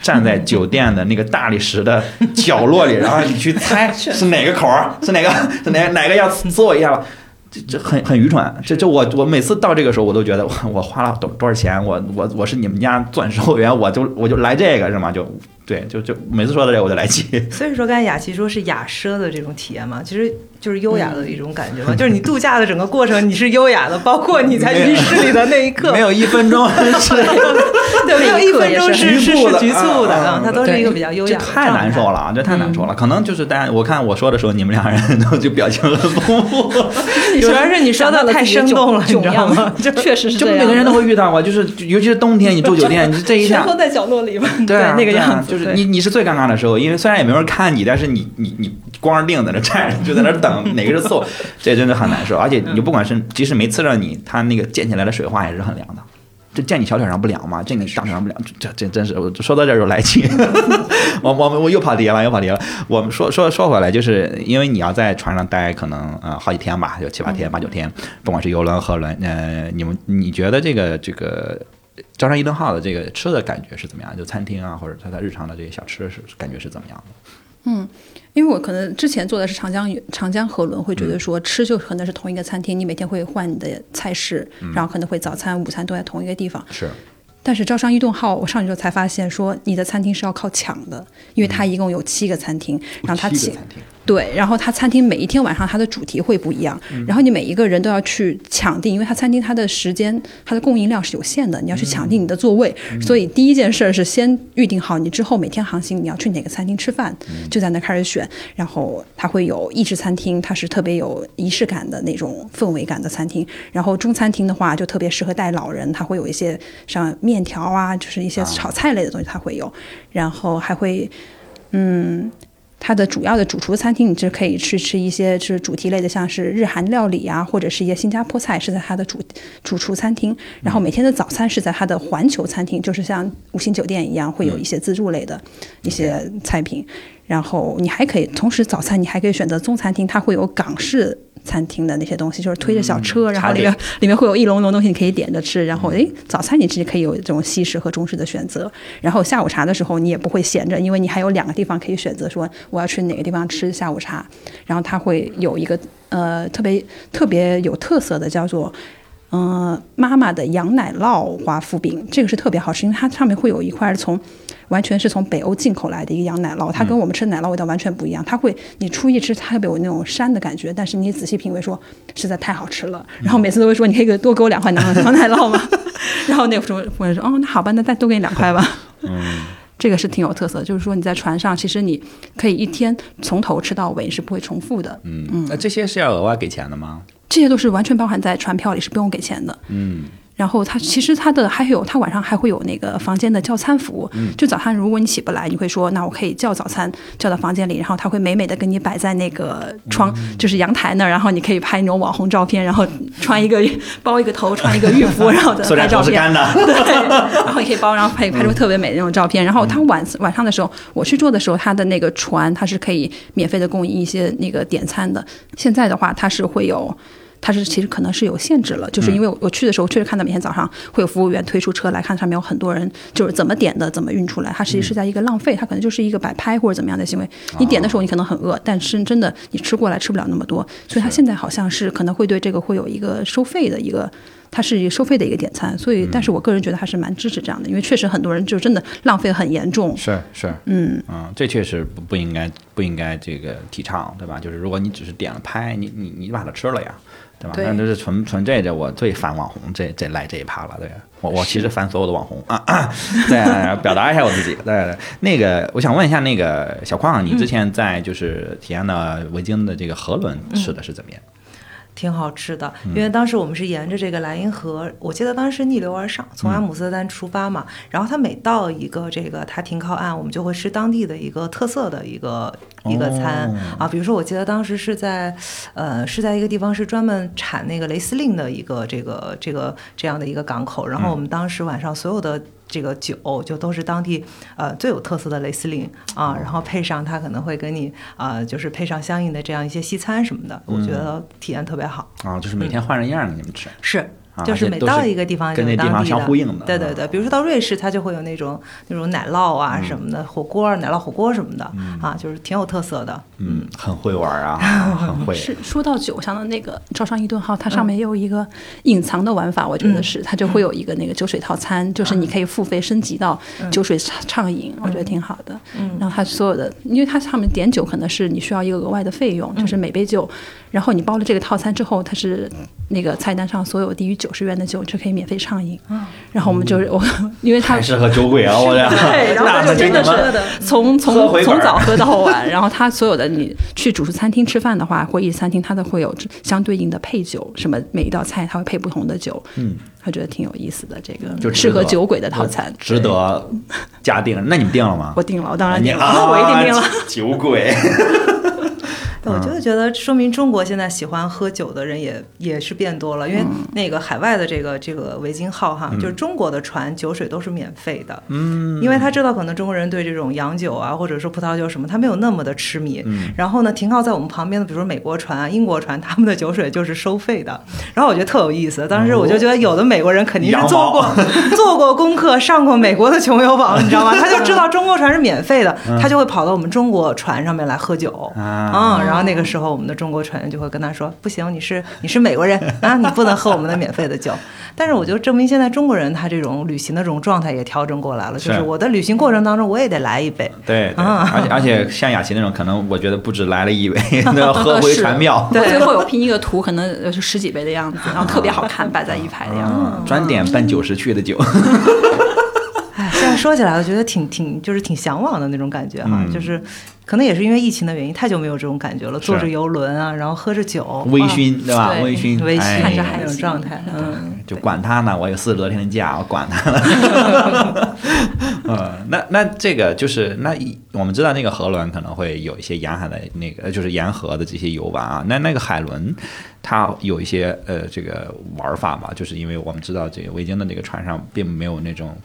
站在酒店的那个大理石的角落里，然后你去猜 是哪个口儿，是哪个是哪哪个要嘬一下吧，这这很很愚蠢，这这我我每次到这个时候，我都觉得我我花了多多少钱，我我我是你们家钻石会员，我就我就来这个是吗？就。对，就就每次说到这个我就来气。所以说，刚才雅琪说是雅奢的这种体验嘛，其实就是优雅的一种感觉嘛。就是你度假的整个过程，你是优雅的，包括你在浴室里的那一刻，没有一分钟是，对，没有一分钟是是是局促的啊，它都是一个比较优雅。太难受了，这太难受了。可能就是大家，我看我说的时候，你们两人都就表情很丰富。主要是你说的太生动了，你知道吗？就 确实是就每个人都会遇到过，就是尤其是冬天，你住酒店，你这一下都在角落里嘛，对那个样子。就是你，你是最尴尬的时候，因为虽然也没人看你，但是你，你，你光着腚在那站着，就在那等哪个是错，这真的很难受。而且你不管是即使没刺着你，它那个溅起来的水花也是很凉的。这溅你小腿上不凉吗？溅你大腿上不凉？这这真是，我说到这儿就来气。我我我又跑题了，又跑题了。我们说说说回来，就是因为你要在船上待可能呃好几天吧，就七八天、八九天，不管是游轮、河轮，呃，你们你觉得这个这个？招商伊顿号的这个吃的感觉是怎么样？就餐厅啊，或者它在日常的这些小吃是感觉是怎么样的？嗯，因为我可能之前做的是长江长江河轮，会觉得说吃就可能是同一个餐厅，你每天会换你的菜式，然后可能会早餐、午餐都在同一个地方。是。但是招商伊顿号，我上去之后才发现，说你的餐厅是要靠抢的，因为它一共有七个餐厅，然后它七对，然后它餐厅每一天晚上它的主题会不一样，然后你每一个人都要去抢定，因为它餐厅它的时间它的供应量是有限的，你要去抢定你的座位，所以第一件事是先预定好你之后每天航行你要去哪个餐厅吃饭，就在那开始选，然后它会有意式餐厅，它是特别有仪式感的那种氛围感的餐厅，然后中餐厅的话就特别适合带老人，它会有一些像面条啊，就是一些炒菜类的东西它会有，然后还会嗯。它的主要的主厨餐厅，你就可以去吃一些是主题类的，像是日韩料理啊，或者是一些新加坡菜，是在它的主主厨餐厅。然后每天的早餐是在它的环球餐厅，就是像五星酒店一样，会有一些自助类的一些菜品。然后你还可以同时早餐，你还可以选择中餐厅，它会有港式。餐厅的那些东西，就是推着小车，然后里面里面会有一笼笼东西，你可以点着吃。然后，诶，早餐你其实可以有这种西式和中式的选择。然后下午茶的时候，你也不会闲着，因为你还有两个地方可以选择，说我要去哪个地方吃下午茶。然后它会有一个呃特别特别有特色的，叫做。嗯，妈妈的羊奶酪华夫饼，这个是特别好吃，因为它上面会有一块从完全是从北欧进口来的一个羊奶酪，它跟我们吃的奶酪味道完全不一样。它会你初一吃，它特别有那种膻的感觉，但是你仔细品味，说实在太好吃了。然后每次都会说，你可以多给我两块羊羊奶酪吗？然后那个时候我就说，哦，那好吧，那再多给你两块吧。嗯，这个是挺有特色，就是说你在船上，其实你可以一天从头吃到尾，是不会重复的。嗯嗯，那这些是要额外给钱的吗？这些都是完全包含在船票里，是不用给钱的。嗯。然后他其实他的还有他晚上还会有那个房间的叫餐服务，就早上如果你起不来，你会说那我可以叫早餐叫到房间里，然后他会美美的给你摆在那个窗就是阳台那儿，然后你可以拍那种网红照片，然后穿一个包一个头，穿一个浴服，然后拍照片，对，然后也可以包，然后拍拍出特别美的那种照片。然后他晚晚上的时候我去做的时候，他的那个船他是可以免费的供应一些那个点餐的。现在的话，他是会有。它是其实可能是有限制了，就是因为我去的时候确实看到每天早上会有服务员推出车来看上面有很多人，就是怎么点的怎么运出来，它实际是在一个浪费，它可能就是一个摆拍或者怎么样的行为。你点的时候你可能很饿，但是真的你吃过来吃不了那么多，所以它现在好像是可能会对这个会有一个收费的一个它是一个收费的一个点餐，所以，但是我个人觉得还是蛮支持这样的，因为确实很多人就真的浪费很严重。是是，嗯嗯，这确实不不应该不应该这个提倡，对吧？就是如果你只是点了拍，你你你把它吃了呀。对吧？但这是纯纯这这，我最烦网红这这来这一趴了。对我我其实烦所有的网红啊，对，表达一下我自己。对对，那个我想问一下，那个小矿，你之前在就是体验的维京的这个河轮吃的是怎么样？挺好吃的，因为当时我们是沿着这个莱茵河，我记得当时是逆流而上，从阿姆斯特丹出发嘛。然后它每到一个这个它停靠岸，我们就会吃当地的一个特色的一个一个餐啊。比如说，我记得当时是在呃是在一个地方是专门产那个雷司令的一个这个这个这样的一个港口。然后我们当时晚上所有的。这个酒就都是当地呃最有特色的雷司令啊，然后配上它可能会给你啊，就是配上相应的这样一些西餐什么的，我觉得体验特别好。啊，就是每天换着样给你们吃。是。就是每到一个地方，跟那地方相呼应的。对对对，比如说到瑞士，它就会有那种那种奶酪啊什么的火锅，奶酪火锅什么的啊，就是挺有特色的。嗯，很会玩啊，很会。是说到酒上的那个招商一顿号，它上面也有一个隐藏的玩法，我觉得是它就会有一个那个酒水套餐，就是你可以付费升级到酒水畅饮，我觉得挺好的。嗯，然后它所有的，因为它上面点酒可能是你需要一个额外的费用，就是每杯酒，然后你包了这个套餐之后，它是那个菜单上所有低于。九十元的酒就可以免费畅饮，嗯然后我们就是我，因为他太适合酒鬼啊！我俩 对，然后就 真的是从从从早喝到晚，然后他所有的你去主食餐厅吃饭的话，会议餐厅，他都会有相对应的配酒，什么每一道菜他会配不同的酒，嗯，他觉得挺有意思的，这个就适合酒鬼的套餐，值得加订。那你们订了吗？我订了，我当然订了，我一定订了。酒鬼。我就觉得说明中国现在喜欢喝酒的人也也是变多了，因为那个海外的这个这个维京号哈，就是中国的船酒水都是免费的，嗯，因为他知道可能中国人对这种洋酒啊或者说葡萄酒什么他没有那么的痴迷，然后呢停靠在我们旁边的比如说美国船啊英国船他们的酒水就是收费的，然后我觉得特有意思，当时我就觉得有的美国人肯定是做过 做过功课上过美国的穷游榜，你知道吗？他就知道中国船是免费的，他就会跑到我们中国船上面来喝酒啊，然后。那个时候，我们的中国船员就会跟他说：“不行，你是 你是美国人啊，你不能喝我们的免费的酒。”但是我就证明，现在中国人他这种旅行的这种状态也调整过来了，就是我的旅行过程当中我也得来一杯。对，而且而且像雅琪那种，可能我觉得不止来了一杯，那要喝回船票。对，最后有拼一个图，可能是十几杯的样子，然后特别好看，摆在一排的样子。专点办九十去的酒。说起来，我觉得挺挺就是挺向往的那种感觉哈，就是。可能也是因为疫情的原因，太久没有这种感觉了。坐着游轮啊，然后喝着酒，微醺，对吧？微醺，微醺，看着那种状态，嗯，就管他呢，我有四十多天的假，我管他呢。嗯，那那这个就是那我们知道那个河轮可能会有一些沿海的那个，就是沿河的这些游玩啊。那那个海轮它有一些呃这个玩法嘛？就是因为我们知道这个维京的那个船上并没有那种。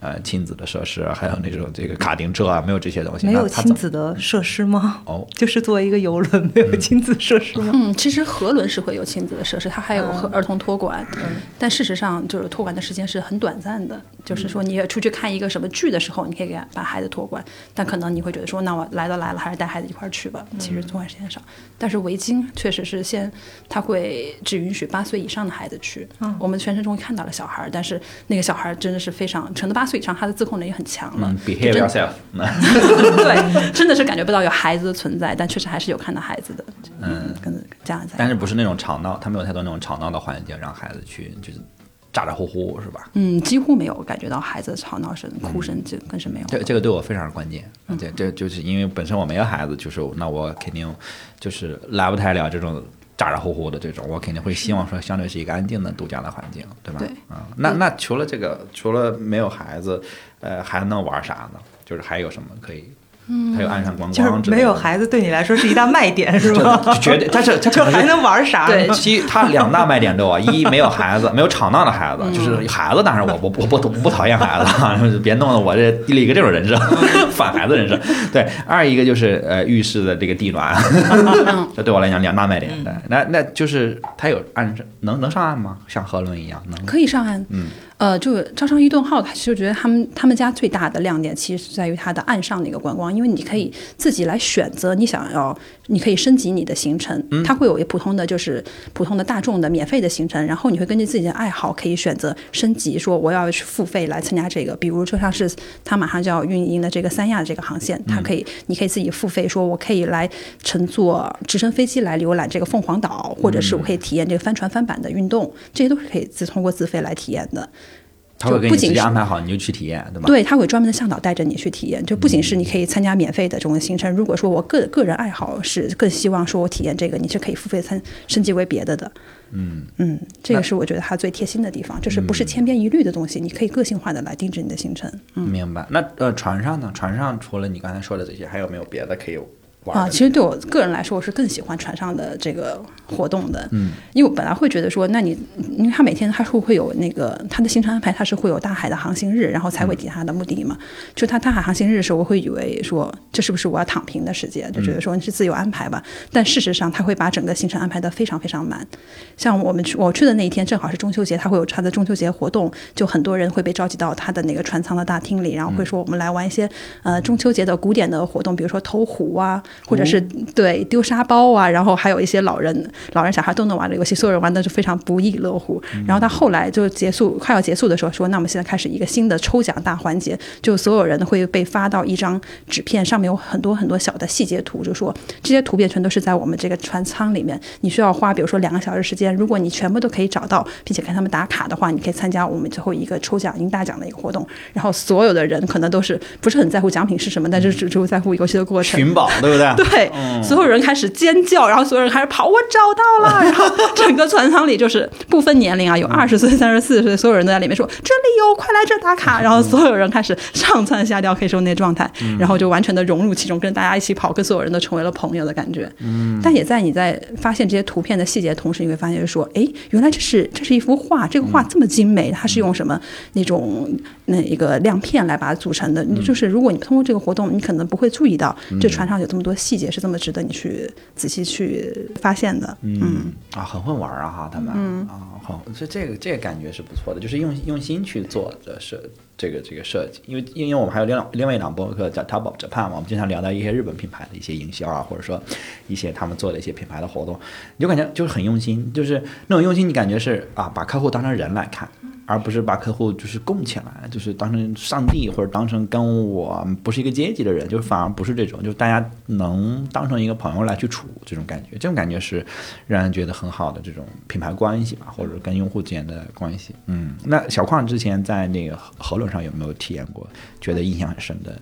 呃，亲子的设施，还有那种这个卡丁车啊，没有这些东西。没有亲子的设施吗？哦，就是作为一个游轮，没有亲子设施吗？嗯，其实河轮是会有亲子的设施，它还有和儿童托管。嗯，但事实上，就是托管的时间是很短暂的。就是说，你出去看一个什么剧的时候，你可以给把孩子托管，但可能你会觉得说，那我来都来了，还是带孩子一块儿去吧。其实托管时间少，但是围巾确实是先，他会只允许八岁以上的孩子去。嗯，我们全程中看到了小孩，但是那个小孩真的是非常成的八。岁以上，他的自控能力很强了。Behave yourself。对，真的是感觉不到有孩子的存在，但确实还是有看到孩子的。嗯，跟家长在。但是不是那种吵闹，他没有太多那种吵闹的环境，让孩子去就是咋咋呼呼，是吧？嗯，几乎没有感觉到孩子的吵闹声、哭声，这更是没有。这这个对我非常关键。这这就是因为本身我没有孩子，就是那我肯定就是来不太了这种。咋咋呼呼的这种，我肯定会希望说，相对是一个安静的度假的环境，对吧？对，啊，那那除了这个，除了没有孩子，呃，还能玩啥呢？就是还有什么可以？嗯，还有岸上观光，没有孩子对你来说是一大卖点，是吧？绝对，但是他 就还能玩啥？对，其他两大卖点都啊，一没有孩子，没有吵闹的孩子，就是孩子，当然我我我不不讨厌孩子，别弄得我这立一个这种人设，反孩子人设。对，二一个就是呃浴室的这个地暖，这对我来讲两大卖点。对，那那就是它有岸能能上岸吗？像河轮一样能？可以上岸。嗯。呃，就招商一顿号，其实觉得他们他们家最大的亮点其实是在于它的岸上的一个观光，因为你可以自己来选择你想要，你可以升级你的行程，它会有一普通的就是普通的大众的免费的行程，然后你会根据自己的爱好可以选择升级，说我要去付费来参加这个，比如就像是它马上就要运营的这个三亚的这个航线，它可以你可以自己付费，说我可以来乘坐直升飞机来浏览这个凤凰岛，或者是我可以体验这个帆船翻板的运动，这些都是可以自通过自费来体验的。他会给你直接不仅是安排好，你就去体验，对吗？对，他会专门的向导带着你去体验，就不仅是你可以参加免费的这种行程，如果说我个个人爱好是更希望说我体验这个，你是可以付费参升级为别的的。嗯嗯，这个是我觉得它最贴心的地方，就是不是千篇一律的东西，你可以个性化的来定制你的行程。嗯明白。那呃，船上呢？船上除了你刚才说的这些，还有没有别的可以玩？啊，其实对我个人来说，我是更喜欢船上的这个活动的。嗯，因为我本来会觉得说，那你因为他每天他是会有那个他的行程安排，他是会有大海的航行日，然后才会抵达的目的地嘛。就他大海航行日的时候，我会以为说这是不是我要躺平的时间，就觉得说你是自由安排吧。但事实上，他会把整个行程安排的非常非常满。像我们去我去的那一天正好是中秋节，他会有他的中秋节活动，就很多人会被召集到他的那个船舱的大厅里，然后会说我们来玩一些呃中秋节的古典的活动，比如说投壶啊，或者是对丢沙包啊，然后还有一些老人、老人小孩都能玩的游戏，所有人玩的就非常不亦乐乎。然后到后来就结束快要结束的时候说，那我们现在开始一个新的抽奖大环节，就所有人会被发到一张纸片，上面有很多很多小的细节图，就说这些图片全都是在我们这个船舱里面，你需要花比如说两个小时时间，如果你全部都可以找到，并且跟他们打卡的话，你可以参加我们最后一个抽奖赢大奖的一个活动。然后所有的人可能都是不是很在乎奖品是什么，但是只只在乎游戏的过程。寻宝，对不对？对，所有人开始尖叫，然后所有人开始跑，我找到了。然后整个船舱里就是不分年龄啊，有二十岁、三十四岁，所有人都在里面说这里有，快来这打卡。然后所有人开始上蹿下跳，可以说那状态，然后就完全的融入其中，跟大家一起跑，跟所有人都成为了朋友的感觉。嗯，但也在你在发现这些图片的细节同时，你会发现说，哎，原来这是这是一幅画，这个画这么精美，它是用什么？那种那一个亮片来把它组成的？你就是如果你通过这个活动，你可能不会注意到这船上有这么多细节，是这么值得你去仔细去发现的。嗯啊，很会玩啊哈，他们啊，好，这这个这个感觉是不错的，就是用用心去做的设这个这个设计，因为因为我们还有另外另外一档播客叫 Top of Japan 嘛，我们经常聊到一些日本品牌的一些营销啊，或者说一些他们做的一些品牌的活动，你就感觉就是很用心，就是那种用心，你感觉是啊，把客户当成人来看。而不是把客户就是供起来，就是当成上帝或者当成跟我不是一个阶级的人，就反而不是这种，就是大家能当成一个朋友来去处这种感觉，这种感觉是让人觉得很好的这种品牌关系吧，或者跟用户之间的关系。嗯，那小矿之前在那个河轮上有没有体验过，觉得印象很深的？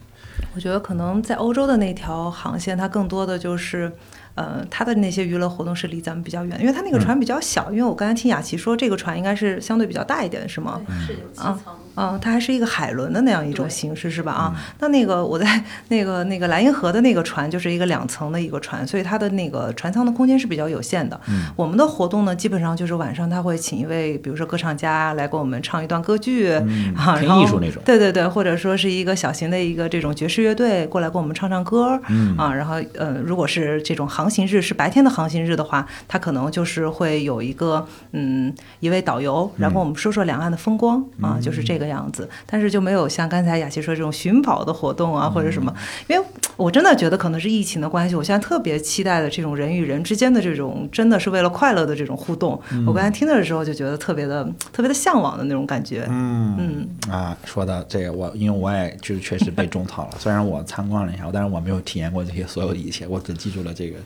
我觉得可能在欧洲的那条航线，它更多的就是。呃，他的那些娱乐活动是离咱们比较远，因为他那个船比较小。因为我刚才听雅琪说，这个船应该是相对比较大一点，是吗？是有七层。嗯，它还是一个海轮的那样一种形式，是吧？啊，那那个我在那个那个莱茵河的那个船就是一个两层的一个船，所以它的那个船舱的空间是比较有限的。嗯，我们的活动呢，基本上就是晚上他会请一位，比如说歌唱家来给我们唱一段歌剧，啊，偏艺术那种。对对对，或者说是一个小型的一个这种爵士乐队过来给我们唱唱歌，嗯啊，然后呃，如果是这种航行日是白天的航行日的话，它可能就是会有一个嗯一位导游，然后我们说说两岸的风光啊，就是这个样子，但是。就没有像刚才雅琪说这种寻宝的活动啊，或者什么，因为我真的觉得可能是疫情的关系，我现在特别期待的这种人与人之间的这种，真的是为了快乐的这种互动。我刚才听的时候就觉得特别的、特别的向往的那种感觉。嗯。嗯。啊，说到这个我，因为我也就是确实被种草了，虽然我参观了一下，但是我没有体验过这些所有的一切，我只记住了这个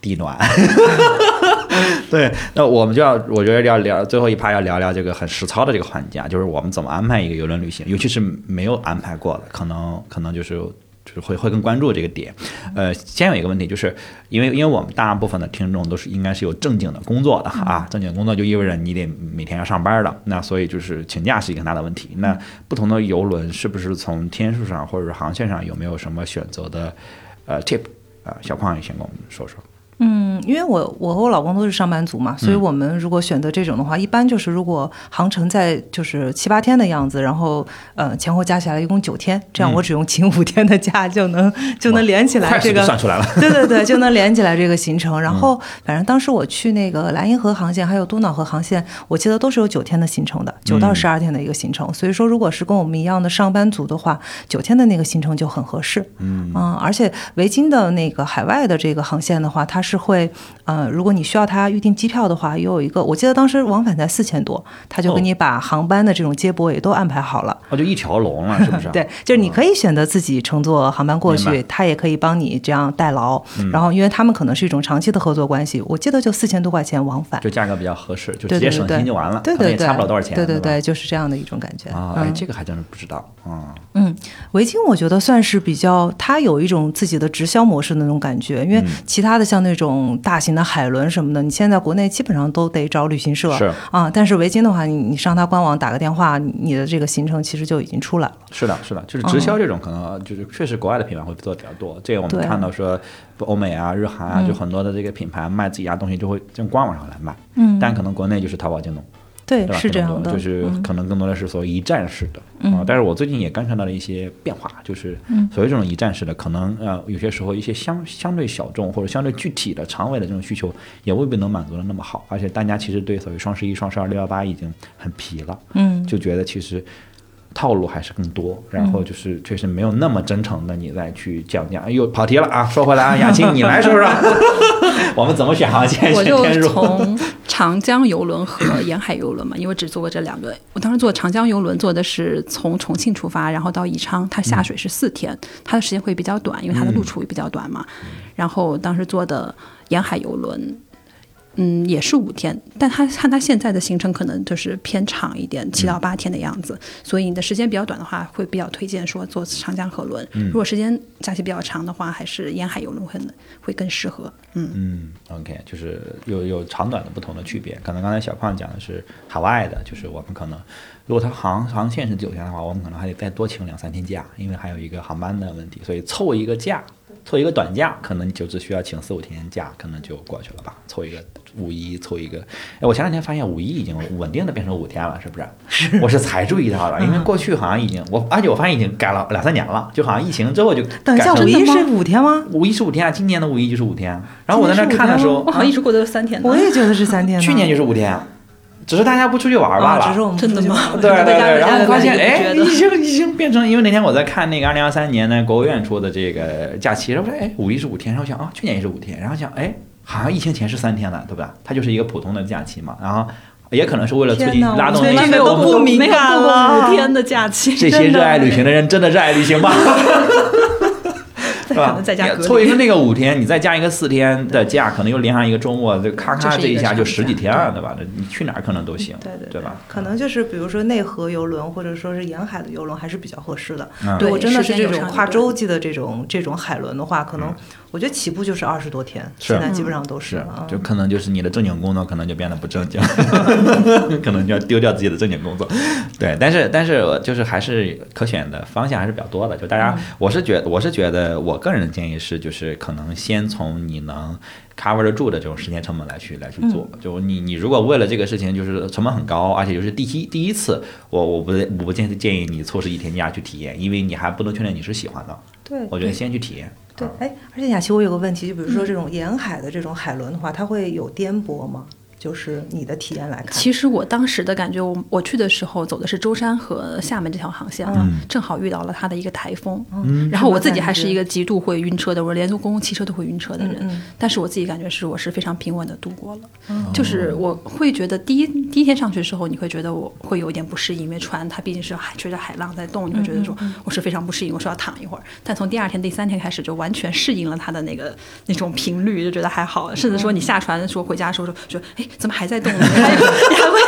地暖。对，那我们就要，我觉得要聊最后一趴，要聊聊这个很实操的这个环节啊，就是我们怎么安排一个游轮旅行，尤其是没有安排过的，可能可能就是就是会会更关注这个点。呃，先有一个问题，就是因为因为我们大部分的听众都是应该是有正经的工作的啊，正经工作就意味着你得每天要上班的，那所以就是请假是一个很大的问题。那不同的游轮是不是从天数上或者是航线上有没有什么选择的呃 tip 啊？小矿也先跟我们说说。嗯，因为我我和我老公都是上班族嘛，所以我们如果选择这种的话，一般就是如果航程在就是七八天的样子，然后呃前后加起来一共九天，这样我只用请五天的假就能就能连起来这个算出来了。对对对，就能连起来这个行程。然后反正当时我去那个莱茵河航线还有多瑙河航线，我记得都是有九天的行程的，九到十二天的一个行程。所以说，如果是跟我们一样的上班族的话，九天的那个行程就很合适。嗯而且维京的那个海外的这个航线的话，它是会，呃，如果你需要他预订机票的话，也有一个，我记得当时往返才四千多，他就给你把航班的这种接驳也都安排好了。哦，就一条龙了，是不是？对，就是你可以选择自己乘坐航班过去，他也可以帮你这样代劳。然后，因为他们可能是一种长期的合作关系，我记得就四千多块钱往返，就价格比较合适，就直接省心就完了，对对对，差不了多少钱。对对对，就是这样的一种感觉啊。哎，这个还真是不知道啊。嗯，维京我觉得算是比较，它有一种自己的直销模式的那种感觉，因为其他的像那种大型的海轮什么的，你现在国内基本上都得找旅行社是啊。但是维京的话，你你上他官网打个电话，你的这个行程其实就已经出来了。是的，是的，就是直销这种可能就是确实国外的品牌会做的比较多。这个我们看到说，欧美啊、日韩啊，就很多的这个品牌卖自己家东西就会从官网上来卖，嗯，但可能国内就是淘宝、京东。对，是这样的，就是可能更多的是所谓一站式的啊。但是我最近也观察到了一些变化，就是所谓这种一站式的，可能呃有些时候一些相相对小众或者相对具体的长尾的这种需求，也未必能满足的那么好。而且大家其实对所谓双十一、双十二、六幺八已经很疲了，嗯，就觉得其实。套路还是更多，然后就是确实没有那么真诚的你再去讲讲。哎呦，跑题了啊！说回来啊，雅青，你来说说，我们怎么选航线？我就从长江游轮和沿海游轮嘛，因为只坐过这两个。我当时坐长江游轮，坐的是从重庆出发，然后到宜昌，它下水是四天，它的时间会比较短，因为它的路途也比较短嘛。然后当时坐的沿海游轮。嗯，也是五天，但他看他现在的行程可能就是偏长一点，七到八天的样子。所以你的时间比较短的话，会比较推荐说坐长江河轮。如果时间假期比较长的话，还是沿海游轮会会更适合。嗯嗯，OK，就是有有长短的不同的区别。可能刚才小胖讲的是海外的，就是我们可能如果它航航线是九天的话，我们可能还得再多请两三天假，因为还有一个航班的问题，所以凑一个假。凑一个短假，可能就只需要请四五天假，可能就过去了吧。凑一个五一，凑一个。哎，我前两天发现五一已经稳定的变成五天了，是不是？是。我是才注意到的，因为过去好像已经我，而且我发现已经改了两三年了，就好像疫情之后就。等一下，五一是五天吗？五一是五天啊，今年的五一就是五天。然后我在那看的时候，我好像一直过得三天。我也觉得是三天。去年就是五天。只是大家不出去玩罢了，真的吗？对对对，然后发现哎，已经已经变成，因为那天我在看那个二零二三年的国务院出的这个假期，然后说哎，五一是五天，然后想啊，去年也是五天，然后想哎，好像疫情前是三天的，对吧？它就是一个普通的假期嘛，然后也可能是为了促进拉动那些都不敏感了，五天的假期，这些热爱旅行的人真的热爱旅行吗？是吧？凑一个那个五天，你再加一个四天的假，可能又连上一个周末，这咔咔这一下就十几天了，对吧？你去哪儿可能都行，对对对吧？可能就是比如说内河游轮，或者说是沿海的游轮，还是比较合适的。对我真的是这种跨洲际的这种这种海轮的话，可能。我觉得起步就是二十多天，现在基本上都是，就可能就是你的正经工作可能就变得不正经，可能就要丢掉自己的正经工作。对，但是但是就是还是可选的方向还是比较多的。就大家，我是觉我是觉得我个人的建议是，就是可能先从你能 cover 得住的这种时间成本来去来去做。就你你如果为了这个事情就是成本很高，而且就是第一第一次，我我不我不建议建议你错失一天假去体验，因为你还不能确定你是喜欢的。对，我觉得先去体验。对，哎，而且雅琪，我有个问题，就比如说这种沿海的这种海轮的话，它会有颠簸吗？就是你的体验来看，其实我当时的感觉，我我去的时候走的是舟山和厦门这条航线，正好遇到了它的一个台风，然后我自己还是一个极度会晕车的，我连坐公共汽车都会晕车的人，但是我自己感觉是我是非常平稳的度过了，就是我会觉得第一第一天上去的时候，你会觉得我会有一点不适应，因为船它毕竟是海吹着海浪在动，你会觉得说我是非常不适应，我说要躺一会儿，但从第二天第三天开始就完全适应了它的那个那种频率，就觉得还好，甚至说你下船说回家的时候说说哎。怎么还在动？你还你还会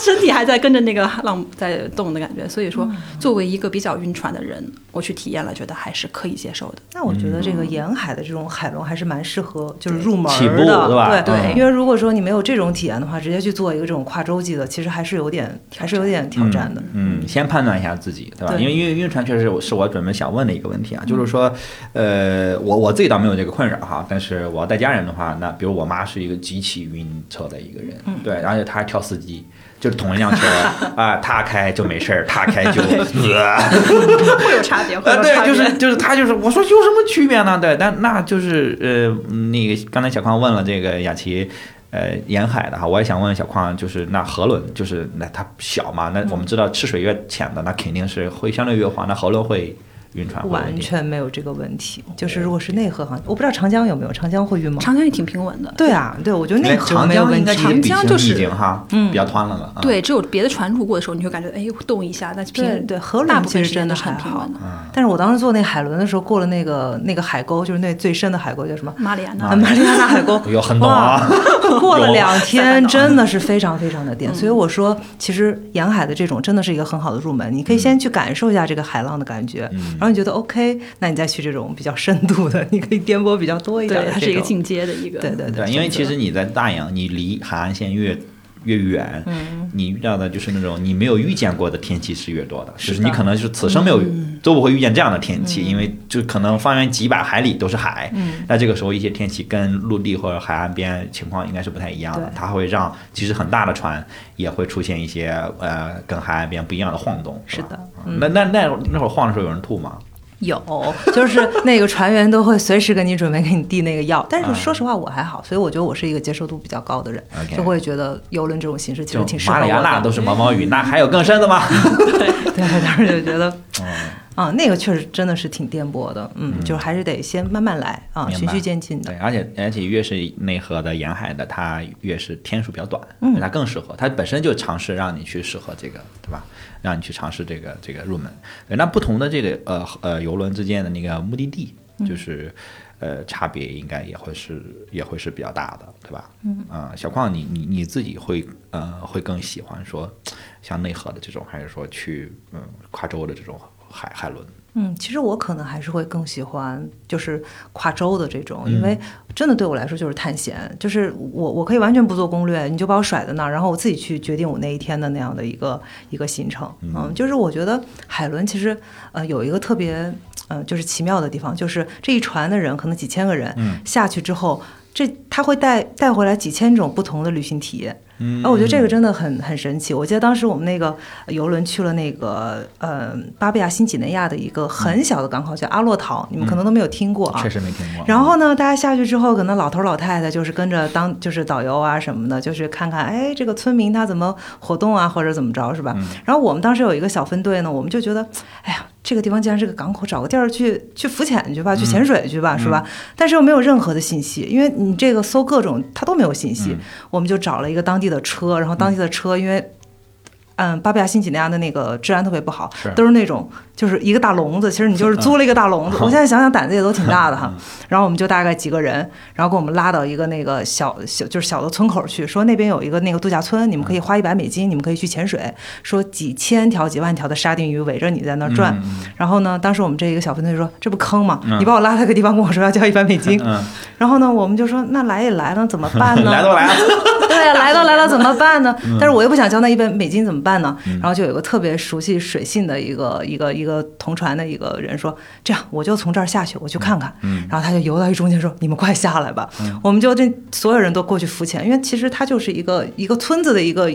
身体还在跟着那个浪在动的感觉。所以说，作为一个比较晕船的人，我去体验了，觉得还是可以接受的。那我觉得这个沿海的这种海龙还是蛮适合，就是入门起步的，对吧对对因为如果说你没有这种体验的话，直接去做一个这种跨洲际的，其实还是有点还是有点挑战的。嗯，先判断一下自己，对吧？因为因为晕船确实是我准备想问的一个问题啊，就是说，呃，我我自己倒没有这个困扰哈，但是我要带家人的话，那比如我妈是一个极其晕车的一个人，对，而且他还挑司机。就是同一辆车 啊，他开就没事儿，他开就 会有差别，会。对，就是就是他就是我说有什么区别呢？对，但那就是呃，那个刚才小矿问了这个雅琪。呃，沿海的哈，我也想问小矿，就是那河轮，就是那它小嘛，那我们知道吃水越浅的，那肯定是会相对越滑，那河轮会完全没有这个问题，就是如果是内河航，我不知道长江有没有，长江会晕吗？长江也挺平稳的。对啊，对，我觉得内河没有问题。长江就是已经哈，嗯比较湍了对，只有别的船路过的时候，你会感觉哎动一下，但是对平对，河大轮其实真的很平稳。的。但是我当时坐那海轮的时候，过了那个那个海沟，就是那最深的海沟叫什么？马里亚纳啊，马里亚纳海沟 有很懂啊，哇过了两天，真的是非常非常的颠。所以我说，其实沿海的这种真的是一个很好的入门，你可以先去感受一下这个海浪的感觉，然后你觉得 OK，那你再去这种比较深度的，你可以颠簸比较多一点对，它是一个进阶的一个。对对对，因为其实你在大洋，你离海岸线越越远，嗯。你遇到的就是那种你没有遇见过的天气是越多的，就是你可能就是此生没有、嗯。都不会遇见这样的天气，因为就可能方圆几百海里都是海，嗯。那这个时候一些天气跟陆地或者海岸边情况应该是不太一样的，它会让其实很大的船也会出现一些呃跟海岸边不一样的晃动，是的。嗯。那那那那会儿晃的时候有人吐吗？有，就是那个船员都会随时给你准备给你递那个药，但是说实话我还好，所以我觉得我是一个接受度比较高的人就会觉得游轮这种形式其实挺适合我马里亚纳。都是毛毛雨，那还有更深的吗？对，当时就觉得嗯啊，那个确实真的是挺颠簸的，嗯，就还是得先慢慢来啊，循序渐进的对，。而且而且越是内河的沿海的，它越是天数比较短，嗯它更适合。它本身就尝试让你去适合这个，对吧？让你去尝试这个这个入门。对，那不同的这个呃呃游轮之间的那个目的地，嗯就是。呃，差别应该也会是也会是比较大的，对吧？嗯啊、小矿你你你自己会呃会更喜欢说像内河的这种，还是说去嗯跨州的这种海海轮？嗯，其实我可能还是会更喜欢就是跨州的这种，因为真的对我来说就是探险，就是我我可以完全不做攻略，你就把我甩在那儿，然后我自己去决定我那一天的那样的一个一个行程。嗯，就是我觉得海伦其实呃有一个特别呃就是奇妙的地方，就是这一船的人可能几千个人，嗯下去之后，这他会带带回来几千种不同的旅行体验。嗯啊，我觉得这个真的很很神奇。我记得当时我们那个游轮去了那个呃巴布亚新几内亚的一个很小的港口，叫阿洛陶，你们可能都没有听过啊。确实没听过。然后呢，大家下去之后，可能老头老太太就是跟着当就是导游啊什么的，就是看看哎这个村民他怎么活动啊，或者怎么着是吧？然后我们当时有一个小分队呢，我们就觉得，哎呀。这个地方既然是个港口，找个地儿去去浮潜去吧，去潜水去吧，是吧？但是又没有任何的信息，因为你这个搜各种，它都没有信息。我们就找了一个当地的车，然后当地的车因为。嗯，巴布亚新几内亚的那个治安特别不好是，都是那种就是一个大笼子，其实你就是租了一个大笼子。我现在想想胆子也都挺大的哈。然后我们就大概几个人，然后给我们拉到一个那个小小就是小的村口去，说那边有一个那个度假村，你们可以花一百美金，你们可以去潜水，说几千条几万条的沙丁鱼围着你在那儿转。然后呢，当时我们这一个小分队说这不坑吗？你把我拉到一个地方跟我说要交一百美金，嗯，然后呢，我们就说那来也来了，怎么办呢？来都来了，对呀，来都来了，怎么办呢？嗯但是我又不想交那一百美金，怎么办呢？然后就有个特别熟悉水性的一个一个一个同船的一个人说：“这样，我就从这儿下去，我去看看。”嗯然后他就游到一中间说：“你们快下来吧！”我们就这所有人都过去浮潜，因为其实它就是一个一个村子的一个，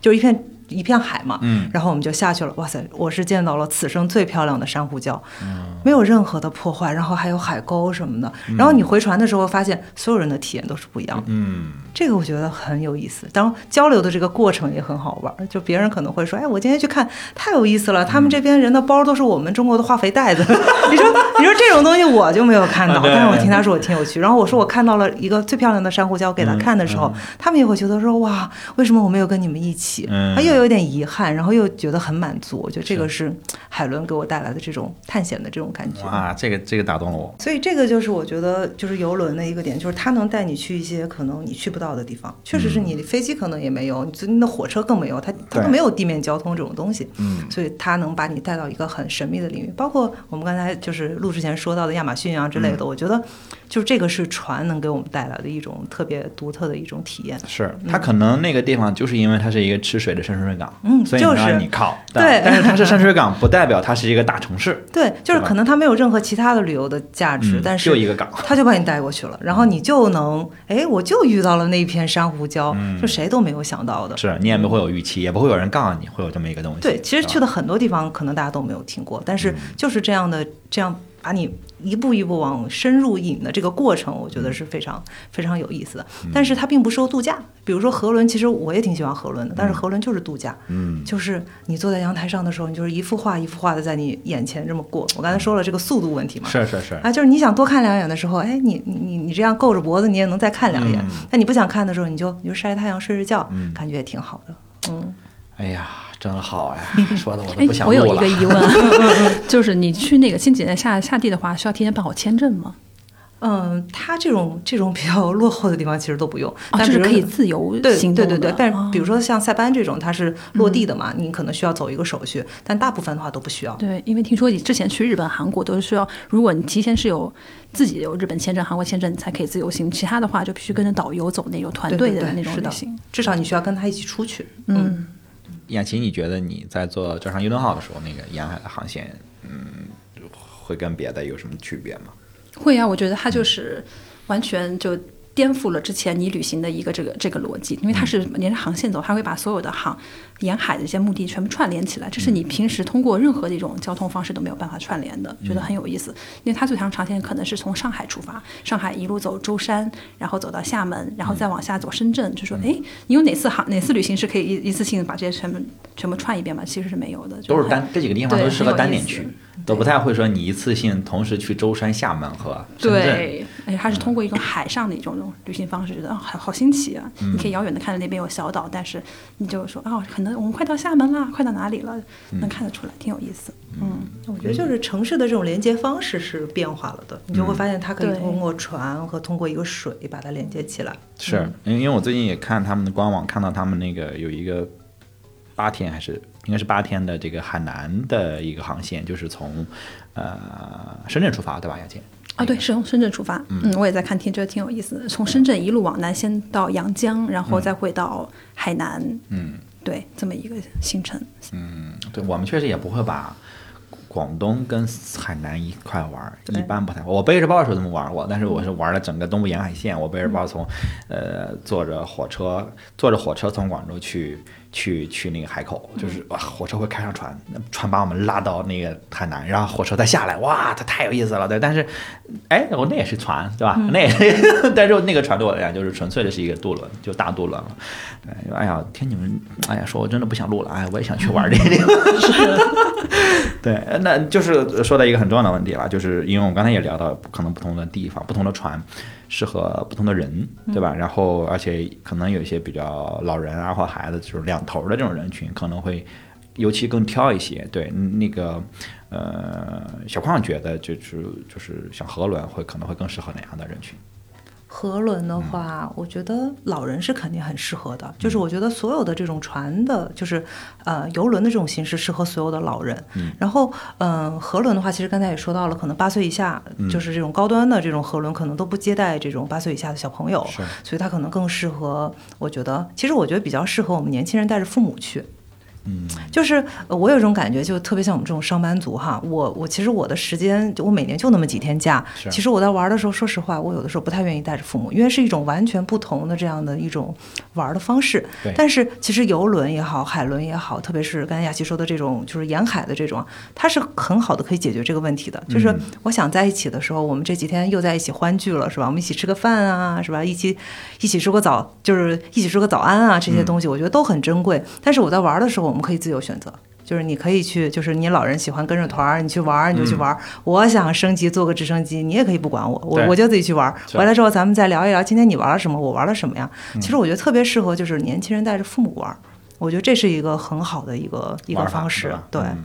就是一片。一片海嘛，嗯然后我们就下去了。哇塞，我是见到了此生最漂亮的珊瑚礁，嗯没有任何的破坏，然后还有海沟什么的。然后你回船的时候，发现所有人的体验都是不一样的。嗯，这个我觉得很有意思，当交流的这个过程也很好玩。就别人可能会说：“哎，我今天去看，太有意思了，他们这边人的包都是我们中国的化肥袋子。”你说你说这种东西我就没有看到，但是我听他说我挺有趣。然后我说我看到了一个最漂亮的珊瑚礁，给他看的时候，他们也会觉得说哇，为什么我没有跟你们一起？嗯他又有点遗憾，然后又觉得很满足。我觉得这个是海伦给我带来的这种探险的这种感觉。啊，这个这个打动了我。所以这个就是我觉得就是游轮的一个点，就是它能带你去一些可能你去不到的地方。确实是你飞机可能也没有，你你的火车更没有，它它都没有地面交通这种东西。嗯，所以它能把你带到一个很神秘的领域，包括我们刚才就是录之前说到的亚马逊啊之类的，嗯我觉得就是这个是船能给我们带来的一种特别独特的一种体验。是它可能那个地方就是因为它是一个吃水的深水港，嗯所以就是让你靠。但对但是它是深水港，不代表它是一个大城市，对，就是可能它没有任何其他的旅游的价值，嗯但是就一个港。它就把你带过去了，然后你就能，哎，我就遇到了那一片珊瑚礁，嗯就谁都没有想到的。是你也不会有预期，也不会有人告诉你会有这么一个东西。对，其实去的很多地方，可能大家都没有听过，但是嗯就是这样的，这样把你一步一步往深入引的这个过程，我觉得是非常非常有意思的。嗯但是它并不适合度假，比如说河轮，其实我也挺喜欢河轮的，但是河轮就是度假，嗯，就是你坐在阳台上的时候，你就是一幅画一幅画的在你眼前这么过。我刚才说了这个速度问题嘛，是是是，啊，就是你想多看两眼的时候，哎，你你你你这样够着脖子，你也能再看两眼。嗯你不想看的时候，你就你就晒晒太阳、睡睡觉，嗯感觉也挺好的。嗯，哎呀，真好呀，说的我不，想我有。一个疑问，就是你去那个新几内下下地的话，需要提前办好签证吗？嗯，他这种这种比较落后的地方其实都不用，就是可以自由行动的。对对对，但是哦比如说像塞班这种，它是落地的嘛，你可能需要走一个手续，但大部分的话都不需要。对，因为听说你之前去日本、韩国都是需要，如果你提前是有自己有日本签证、韩国签证，你才可以自由行，其他的话就必须跟着导游走那种团对对队的那种对是的旅行。至少你需要跟他一起出去。嗯，雅琴，你觉得你在做招商运动号的时候，那个沿海的航线，嗯，会跟别的有什么区别吗？会啊，我觉得它就是完全就颠覆了之前你旅行的一个这个这个逻辑，因为它是沿着航线走，它会把所有的航沿海的一些目的全部串联起来，这是你平时通过任何的一种交通方式都没有办法串联的，觉得很有意思。因为它最长长线可能是从上海出发，上海一路走舟山，然后走到厦门，然后再往下走深圳，就说哎，你有哪次航哪次旅行是可以一一次性把这些全部全部串一遍吗？其实是没有的，就都是单这几个地方对都适合单点去，都不太会说你一次性同时去舟山、厦门和深圳。对，而且它是通过一种海上的一种旅行方式，觉得啊，好好新奇啊！你可以遥远的看着那边有小岛，但是你就说啊，可能我们快到厦门了，快到哪里了，能看得出来，挺有意思。嗯，我觉得就是城市的这种连接方式是变化了的，你就会发现它可以通过船和通过一个水把它连接起来。是，因为因为我最近也看他们的官网，看到他们那个有一个八天还是应该是八天的这个海南的一个航线，就是从呃深圳出发，对吧，雅倩？啊，对，是从深圳出发。嗯，我也在看，听觉得挺有意思的。从深圳一路往南，先到阳江，然后再会到海南。嗯对，这么一个行程。嗯，对我们确实也不会把广东跟海南一块玩儿，一般不太。我背着包的时候这么玩过，但是我是玩了整个东部沿海线，我背着包从，呃，坐着火车，坐着火车从广州去去去那个海口，就是哇，火车会开上船，船把我们拉到那个海南，然后火车再下来，哇，它太有意思了，对。但是，哎，我那也是船，对吧？那也是，但是那个船对我来讲就是纯粹的是一个渡轮，就大渡轮了。对，哎呀，听你们，哎呀，说我真的不想录了，哎，我也想去玩这个地方。对，那就是说到一个很重要的问题了，就是因为我们刚才也聊到，可能不同的地方、不同的船适合不同的人，对吧？然后而且可能有一些比较老人啊或孩子，就是两头的这种人群，可能会尤其更挑一些。对，那个呃，小矿觉得就是就是像河轮会可能会更适合哪样的人群？河轮的话，我觉得老人是肯定很适合的。就是我觉得所有的这种船的，就是呃游轮的这种形式适合所有的老人。嗯然后嗯、呃河轮的话，其实刚才也说到了，可能八岁以下，就是这种高端的这种河轮，可能都不接待这种八岁以下的小朋友，是所以它可能更适合。我觉得，其实我觉得比较适合我们年轻人带着父母去。嗯，就是呃我有一种感觉，就特别像我们这种上班族哈，我我其实我的时间，就我每年就那么几天假。其实我在玩的时候，说实话，我有的时候不太愿意带着父母，因为是一种完全不同的这样的一种玩的方式对。但是其实游轮也好，海轮也好，特别是刚才雅琪说的这种，就是沿海的这种，它是很好的可以解决这个问题的。就是嗯我想在一起的时候，我们这几天又在一起欢聚了，是吧？我们一起吃个饭啊，是吧？一起一起说个早，就是一起说个早安啊，这些东西我觉得都很珍贵。但是我在玩的时候，我们可以自由选择。就是你可以去，就是你老人喜欢跟着团儿，你去玩儿你就去玩儿。我想升级坐个直升机，你也可以不管我，我我就自己去玩儿。是回来之后咱们再聊一聊，今天你玩了什么，我玩了什么呀？其实我觉得特别适合就是年轻人带着父母玩儿，我觉得这是一个很好的一个一个方式。对，嗯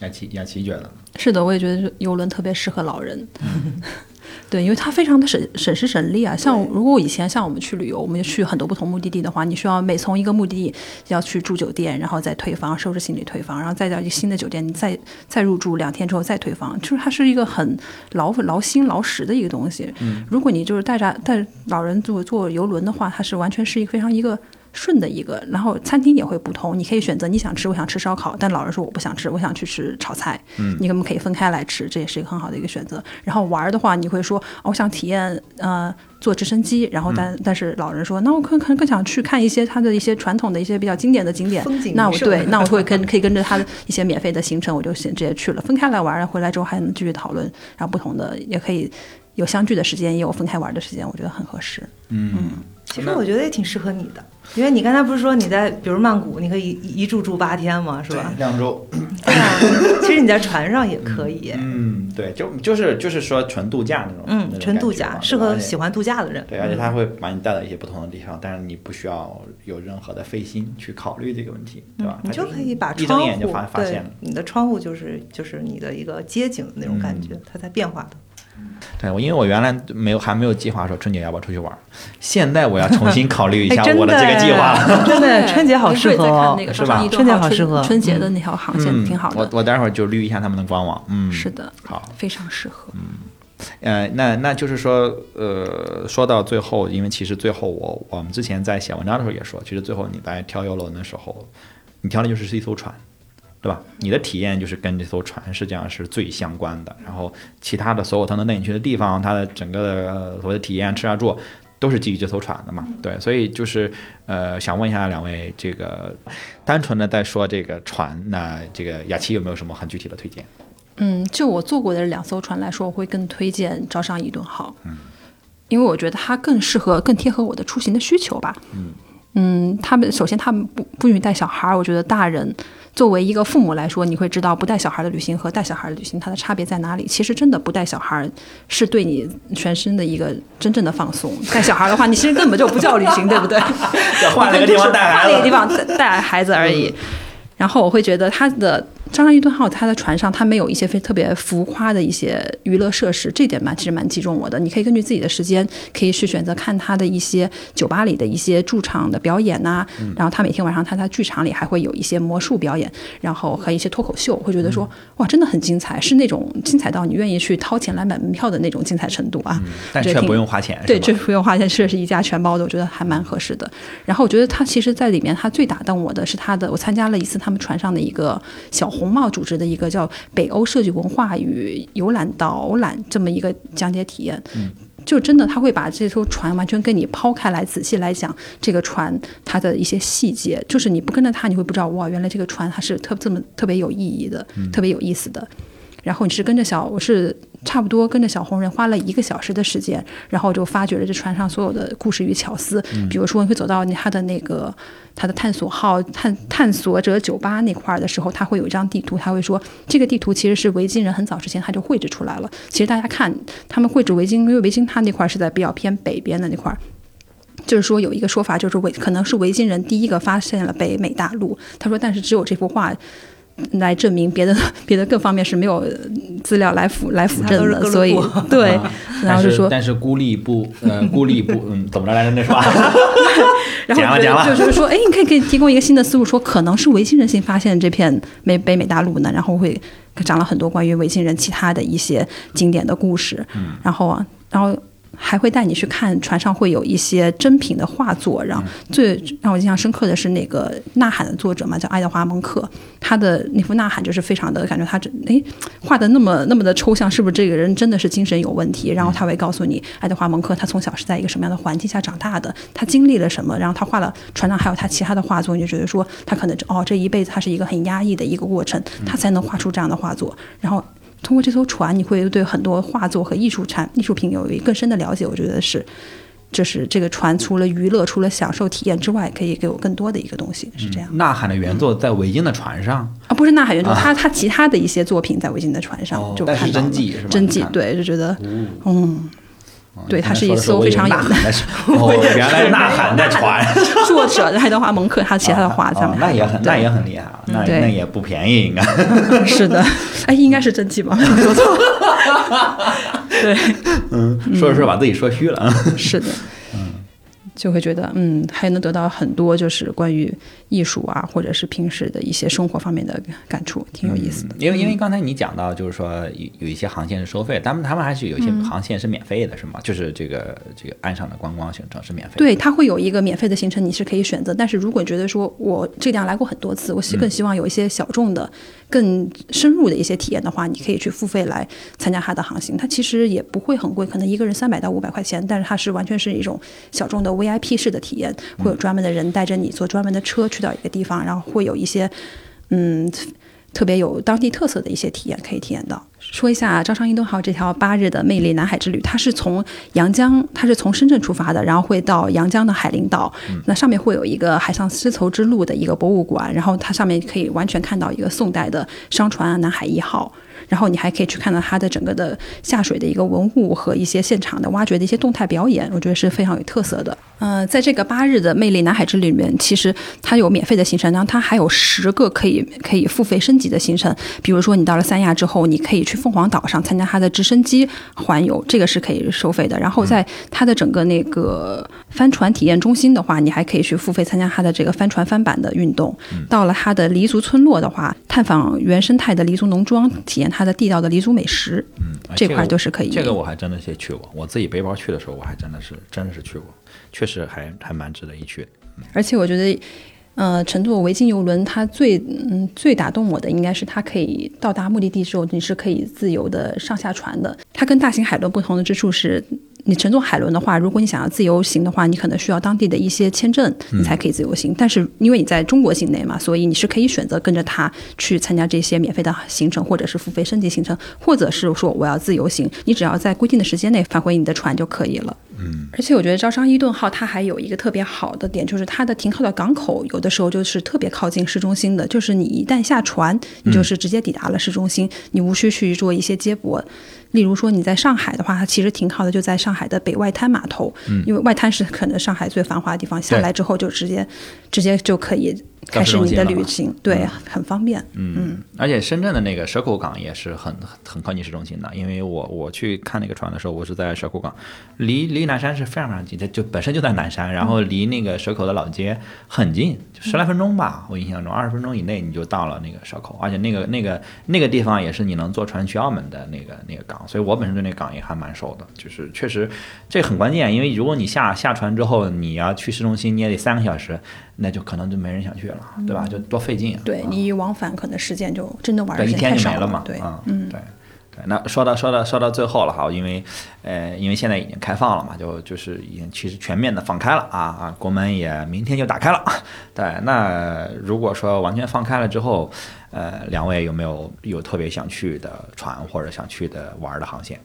雅琪雅琪觉得，是的，我也觉得游轮特别适合老人。对，因为它非常的省省时省力啊。像如果我以前像我们去旅游，我们就去很多不同目的地的话，你需要每从一个目的地要去住酒店，然后再退房，收拾行李退房，然后再到一个新的酒店，你再再入住两天之后再退房，就是它是一个很劳劳心劳时的一个东西。嗯如果你就是带着带老人坐坐游轮的话，它是完全是一个非常一个。顺的一个，然后餐厅也会不同，你可以选择你想吃，我想吃烧烤，但老人说我不想吃，我想去吃炒菜，嗯，你可不可以分开来吃？这也是一个很好的一个选择。然后玩儿的话，你会说，哦我想体验呃坐直升机，然后但、但是老人说，那我可可能更想去看一些他的一些传统的一些比较经典的景点风景，那我对，那我会跟可以跟着他的一些免费的行程，我就先直接去了，分开来玩儿，回来之后还能继续讨论，然后不同的也可以有相聚的时间，也有分开玩的时间，我觉得很合适。其实我觉得也挺适合你的，因为你刚才不是说你在比如曼谷，你可以一一住住八天嘛，是吧？两周，对啊，其实你在船上也可以。嗯，对，就就是就是说纯度假那种，嗯，纯度假适合喜欢度假的人。对，而且他会把你带到一些不同的地方，但是你不需要有任何的费心去考虑这个问题，对吧？嗯你就可以把一窗户睁眼就发发对现了。你的窗户就是就是你的一个街景那种感嗯觉，它在变化的。对，我因为我原来没有还没有计划说春节要不要出去玩儿，现在我要重新考虑一下 我的这个计划了。真的春节好适合哦那个是吧春节好适合春节的那条航线嗯挺好的，我我待会儿就捋一下他们的官网。嗯，是的，好。非常适合。嗯呃，那那就是说，呃，说到最后，因为其实最后我我们之前在写文章的时候也说，其实最后你在挑游轮的时候，你挑的就是是一艘船，对吧？你的体验就是跟这艘船实际上是最相关的，然后其他的所有它能带你去的地方，它的整个的呃所谓的体验吃啊住。都是基于这艘船的嘛，对，所以就是呃，想问一下两位，这个单纯的在说这个船，那这个雅琪有没有什么很具体的推荐？嗯，就我坐过的两艘船来说，我会更推荐招商伊顿号，嗯，因为我觉得它更适合、更贴合我的出行的需求吧。嗯他们首先他们不不允许带小孩儿，我觉得大人作为一个父母来说，你会知道不带小孩的旅行和带小孩的旅行它的差别在哪里。其实真的不带小孩儿是对你全身的一个真正的放松，带小孩的话，你其实根本就不叫旅行，对不对？换了个地方带孩子换了一个地方带带孩子而已。然后我会觉得他的张张伊顿号，它在船上它没有一些非特别浮夸的一些娱乐设施，这点蛮其实蛮击中我的。你可以根据自己的时间，可以去选择看他的一些酒吧里的一些驻场的表演呐、然后他每天晚上他在剧场里还会有一些魔术表演，然后和一些脱口秀，会觉得说哇，真的很精彩，是那种精彩到你愿意去掏钱来买门票的那种精彩程度啊。但却这挺不用花钱，对，这不用花钱，这是一家全包的，我觉得还蛮合适的。然后我觉得他其实在里面，他最打动我的是他的，我参加了一次他们船上的一个小红帽组织的一个叫北欧设计文化与游览导览这么一个讲解体验。就真的，他会把这艘船完全跟你抛开来，仔细来讲这个船它的一些细节。就是你不跟着他，你会不知道哇，原来这个船它是特这么特别有意义的，特别有意思的。然后你是跟着小，我是差不多跟着小红人花了一个小时的时间，然后就发掘了这船上所有的故事与巧思。比如说，你会走到他的那个他的探索号探探索者酒吧那块儿的时候，他会有一张地图，他会说这个地图其实是维京人很早之前他就绘制出来了。其实大家看他们绘制维京，因为维京它那块儿是在比较偏北边的那块儿。就是说有一个说法，就是维可能是维京人第一个发现了北美大陆。他说，但是只有这幅画来证明，别的 别的各方面是没有呃资料来辅来辅证的。所以对，然后就说，但是孤立不呃孤立不嗯怎么着来着那是吧？然后觉讲了讲了得就是说，哎，你可以给提供一个新的思路，说可能是维京人先发现这片美北美大陆呢，然后会讲了很多关于维京人其他的一些经典的故事，嗯然后啊，然后。还会带你去看船上会有一些珍品的画作，然后最让我印象深刻的是那个《呐喊》的作者嘛，叫爱德华蒙克，他的那幅《呐喊》就是非常的感觉他这哎画的那么那么的抽象，是不是这个人真的是精神有问题？然后他会告诉你，爱德华蒙克他从小是在一个什么样的环境下长大的，他经历了什么，然后他画了船上还有他其他的画作，你就觉得说他可能哦这一辈子他是一个很压抑的一个过程，他才能画出这样的画作，然后。通过这艘船，你会对很多画作和艺术产艺术品有一更深的了解。我觉得是就是这个船除了娱乐、除了享受体验之外，可以给我更多的一个东西，是这样。呐喊的原作在维京的船上啊，不是呐喊原作，他他其他的一些作品在维京的船上就看到了。真迹是吧？真迹对，就觉得嗯。对，它是一艘非常有的。哦，原来呐喊的船。作者爱德华蒙克，他其他的画上面，那也很那也很厉害啊，那那也不便宜，应该。是的，哎，应该是真迹吧？没有错。对，嗯，说着说着把自己说虚了。是的。就会觉得，嗯，还能得到很多就是关于艺术啊，或者是平时的一些生活方面的感触，挺有意思的。因为因为刚才你讲到，就是说有有一些航线是收费，他们他们还是有一些航线是免费的，是吗？就是这个这个岸上的观光行程是免费。对，它会有一个免费的行程，你是可以选择。但是如果觉得说我这个地方来过很多次，我希更希望有一些小众的、更深入的一些体验的话，你可以去付费来参加它的航行。它其实也不会很贵，可能一个人三百到五百块钱，但是它是完全是一种小众的 VIP 式的体验，会有专门的人带着你坐专门的车去到一个地方，然后会有一些嗯特别有当地特色的一些体验可以体验到。说一下招商伊顿号这条八日的魅力南海之旅，它是从阳江，它是从深圳出发的，然后会到阳江的海陵岛，那上面会有一个海上丝绸之路的一个博物馆，然后它上面可以完全看到一个宋代的商船南海一号。然后你还可以去看到它的整个的下水的一个文物和一些现场的挖掘的一些动态表演，我觉得是非常有特色的。嗯，在这个八日的魅力南海之旅里面，其实它有免费的行程，然后它还有十个可以可以付费升级的行程。比如说你到了三亚之后，你可以去凤凰岛上参加它的直升机环游，这个是可以收费的。然后在它的整个那个帆船体验中心的话，你还可以去付费参加它的这个帆船翻板的运动。到了它的黎族村落的话，探访原生态的黎族农庄，体验它。的地道的黎族美食，嗯，这块都是可以。这个我还真的是去过，我自己背包去的时候，我还真的是真的是去过，确实还还蛮值得一去的。而且我觉得，呃，乘坐维京游轮，它最嗯最打动我的应该是它可以到达目的地之后，你是可以自由的上下船的。它跟大型海轮不同的之处是。你乘坐海轮的话，如果你想要自由行的话，你可能需要当地的一些签证，你才可以自由行。但是因为你在中国境内嘛，所以你是可以选择跟着他去参加这些免费的行程，或者是付费升级行程，或者是说我要自由行，你只要在规定的时间内返回你的船就可以了。嗯，而且我觉得招商伊顿号它还有一个特别好的点，就是它的停靠的港口有的时候就是特别靠近市中心的，就是你一旦下船，你就是直接抵达了市中心，你无需去做一些接驳。例如说你在上海的话，它其实停靠的就在上海的北外滩码头，因为外滩是可能上海最繁华的地方，下来之后就直接直接就可以。开始你的旅行，对，很方便。嗯，而且深圳的那个蛇口港也是很很靠近市中心的，因为我我去看那个船的时候，我是在蛇口港，离离南山是非常非常近，它就本身就在南山，然后离那个蛇口的老街很近，就十来分钟吧，我印象中二十分钟以内你就到了那个蛇口，而且那个那个那个地方也是你能坐船去澳门的那个那个港，所以我本身对那个港也还蛮熟的，就是确实这很关键，因为如果你下下船之后你要去市中心，你也得三个小时。那就可能就没人想去了，对吧？就多费劲。啊对你一往返可能时间就真的玩一天就没了嘛。对，嗯，对，对。那说到说到说到最后了哈，因为呃，因为现在已经开放了嘛，就就是已经其实全面的放开了啊啊，国门也明天就打开了。对，那如果说完全放开了之后，呃，两位有没有有特别想去的船或者想去的玩的航线？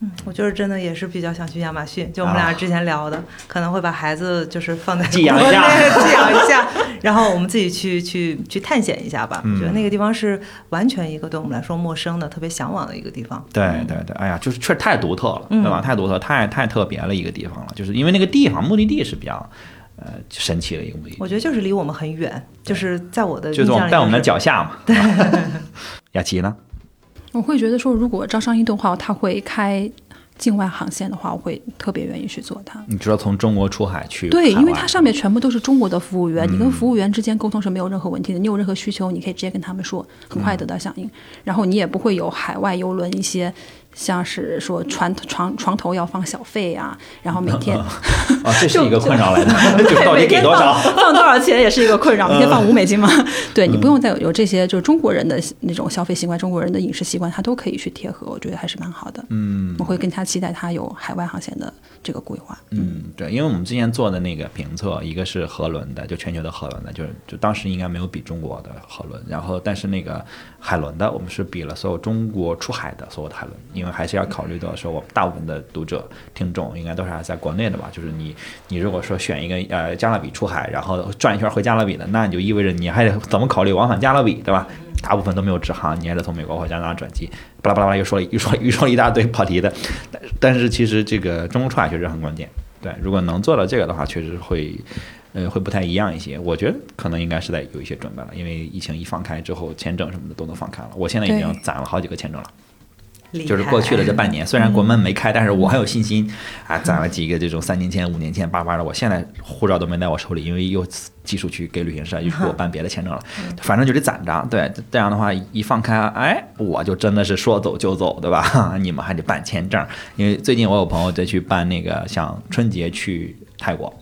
嗯，我就是真的也是比较想去亚马逊，就我们俩之前聊的，可能会把孩子就是放在寄养一下，寄养一下，然后我们自己去去去探险一下吧。我觉得那个地方是完全一个对我们来说陌生的、特别向往的一个地方。对对对，哎呀，就是确实太独特了，对吧？太独特，太太特别了一个地方了。就是因为那个地方目的地是比较呃神奇的一个目的地。我觉得就是离我们很远，就是在我的就是在我们的脚下嘛。对，雅琪呢？我会觉得说，如果招商一的话，他会开境外航线的话，我会特别愿意去做它。你知道从中国出海去？对，因为它上面全部都是中国的服务员，你跟服务员之间沟通是没有任何问题的。你有任何需求，你可以直接跟他们说，很快得到响应。然后你也不会有海外游轮一些。像是说床床床头要放小费呀，然后每天 啊，这是一个困扰来的，就到底给多少，放多少钱也是一个困扰。每天放五美金吗？对你不用再有有这些，就是中国人的那种消费习惯，中国人的饮食习惯，他都可以去贴合，我觉得还是蛮好的。嗯，我会更加期待他有海外航线的这个规划。嗯，对，因为我们之前做的那个评测，一个是河轮的，就全球的河轮的，就是就当时应该没有比中国的河轮，然后但是那个海轮的，我们是比了所有中国出海的所有的海轮，因为还是要考虑到说我们大部分的读者听众应该都是还在国内的吧，就是你你如果说选一个呃加勒比出海，然后转一圈回加勒比的，那你就意味着你还得怎么考虑往返加勒比，对吧？大部分都没有直航，你还得从美国或加拿大转机，巴拉巴拉巴拉又说了 又说又说了一大堆跑题的，但 但是其实这个中国出海确实很关键。对，如果能做到这个的话，确实会，呃，会不太一样一些。我觉得可能应该是在有一些准备了，因为疫情一放开之后，签证什么的都能放开了。我现在已经攒了好几个签证了。就是过去了这半年，虽然国门没开，但是我很有信心啊，攒了几个这种三年签、五年签、八八的。我现在护照都没在我手里，因为又寄出去给旅行社，又给我办别的签证了。反正就得攒着，对，这样的话一放开，哎，我就真的是说走就走，对吧？你们还得办签证，因为最近我有朋友在去办那个，像春节去泰国，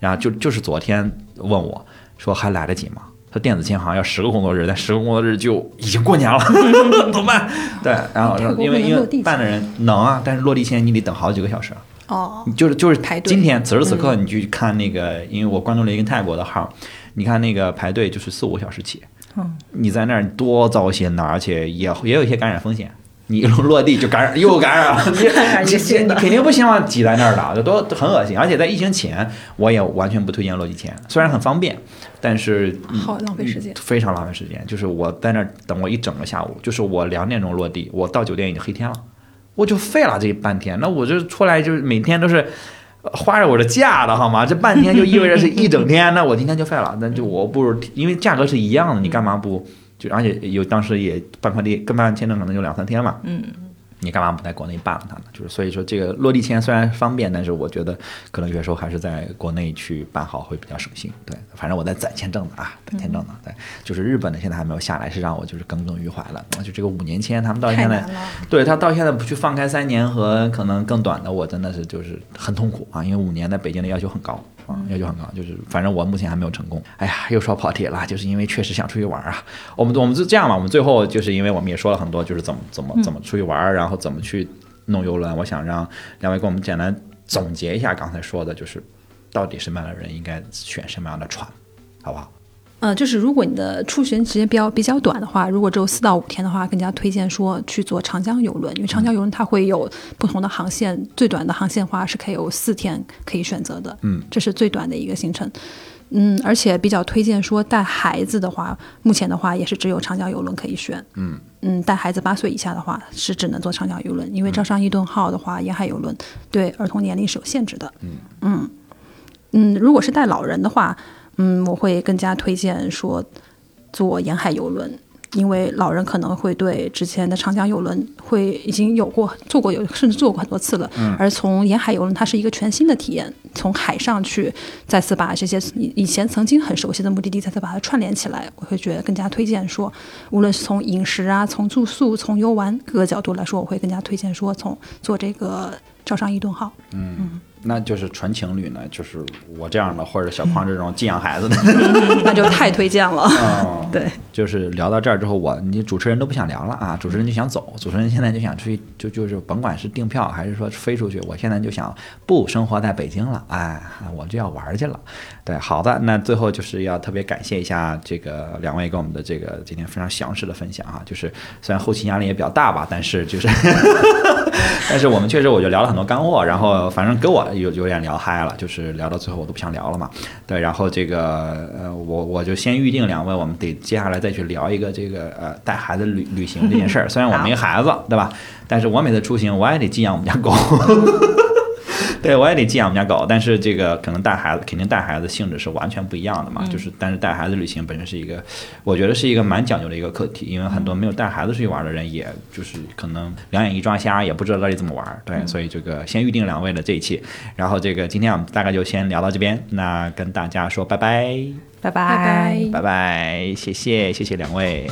然后就就是昨天问我说还来得及吗？他电子签好像要十个工作日，但十个工作日就已经过年了，怎么办？对，然后因为因为办的人能啊，但是落地签你得等好几个小时。哦，就是就是排队。今天此时此刻你去看那个，因为我关注了一个泰国的号，你看那个排队就是四五个小时起。嗯，你在那儿多糟心呐，而且也也有一些感染风险。你落地就感染，又感染了，你你 肯定不希望挤在那儿的，这都很恶心。而且在疫情前，我也完全不推荐落地签，虽然很方便，但是好浪费时间，非常浪费时间。就是我在那儿等我一整个下午，就是我两点钟落地，我到酒店已经黑天了，我就废了这半天。那我这出来就是每天都是花着我的假的好吗？这半天就意味着是一整天，那我今天就废了。那就我不如，因为价格是一样的，你干嘛不？就而且有当时也办快递，跟办签证可能就两三天嘛。嗯。你干嘛不在国内办了它呢？就是所以说，这个落地签虽然方便，但是我觉得可能有些时候还是在国内去办好会比较省心。对，反正我在攒签证呢啊，攒签证呢。对，就是日本的现在还没有下来，是让我就是耿耿于怀了。就这个五年签，他们到现在，对他到现在不去放开三年和可能更短的，我真的是就是很痛苦啊，因为五年在北京的要求很高。啊，要求很高，就是反正我目前还没有成功。哎呀，又说跑题了，就是因为确实想出去玩啊。我们我们是这样嘛，我们最后就是因为我们也说了很多，就是怎么怎么怎么出去玩，然后怎么去弄游轮。我想让两位给我们简单总结一下刚才说的，就是到底什么样的人应该选什么样的船，好不好？呃，就是如果你的出行时间比较比较短的话，如果只有四到五天的话，更加推荐说去坐长江游轮，因为长江游轮它会有不同的航线，最短的航线话是可以有四天可以选择的，嗯，这是最短的一个行程，嗯，而且比较推荐说带孩子的话，目前的话也是只有长江游轮可以选，嗯。嗯，带孩子八岁以下的话是只能坐长江游轮，因为招商伊顿号的话沿海游轮对儿童年龄是有限制的，嗯。嗯嗯，如果是带老人的话。嗯，我会更加推荐说坐沿海游轮，因为老人可能会对之前的长江游轮会已经有过坐过有甚至坐过很多次了，嗯，而从沿海游轮它是一个全新的体验，从海上去再次把这些以前曾经很熟悉的目的地再次把它串联起来，我会觉得更加推荐说，无论是从饮食啊、从住宿、从游玩各个角度来说，我会更加推荐说从坐这个招商伊顿号，嗯。那就是纯情侣呢，就是我这样的，或者小胖这种寄养孩子的，那就太推荐了。对，就是聊到这儿之后，我你主持人都不想聊了啊，主持人就想走，主持人现在就想出去，就就是甭管是订票还是说飞出去，我现在就想不生活在北京了，哎，我就要玩去了。对，好的，那最后就是要特别感谢一下这个两位给我们的这个今天非常详实的分享啊，就是虽然后期压力也比较大吧，但是就是，但是我们确实我就聊了很多干货，然后反正跟我。有有点聊嗨了，就是聊到最后我都不想聊了嘛。对，然后这个呃，我我就先预定两位，我们得接下来再去聊一个这个呃带孩子旅旅行这件事儿。虽然我没孩子，对吧？但是我每次出行我也得寄养我们家狗。对，我也得寄养我们家狗，但是这个可能带孩子，肯定带孩子性质是完全不一样的嘛。就是，但是带孩子旅行本身是一个，我觉得是一个蛮讲究的一个课题，因为很多没有带孩子出去玩的人，也就是可能两眼一抓瞎，也不知道到底怎么玩。对，所以这个先预定两位的这一期，然后这个今天我们大概就先聊到这边，那跟大家说拜拜，拜拜，拜拜，谢谢，谢谢两位。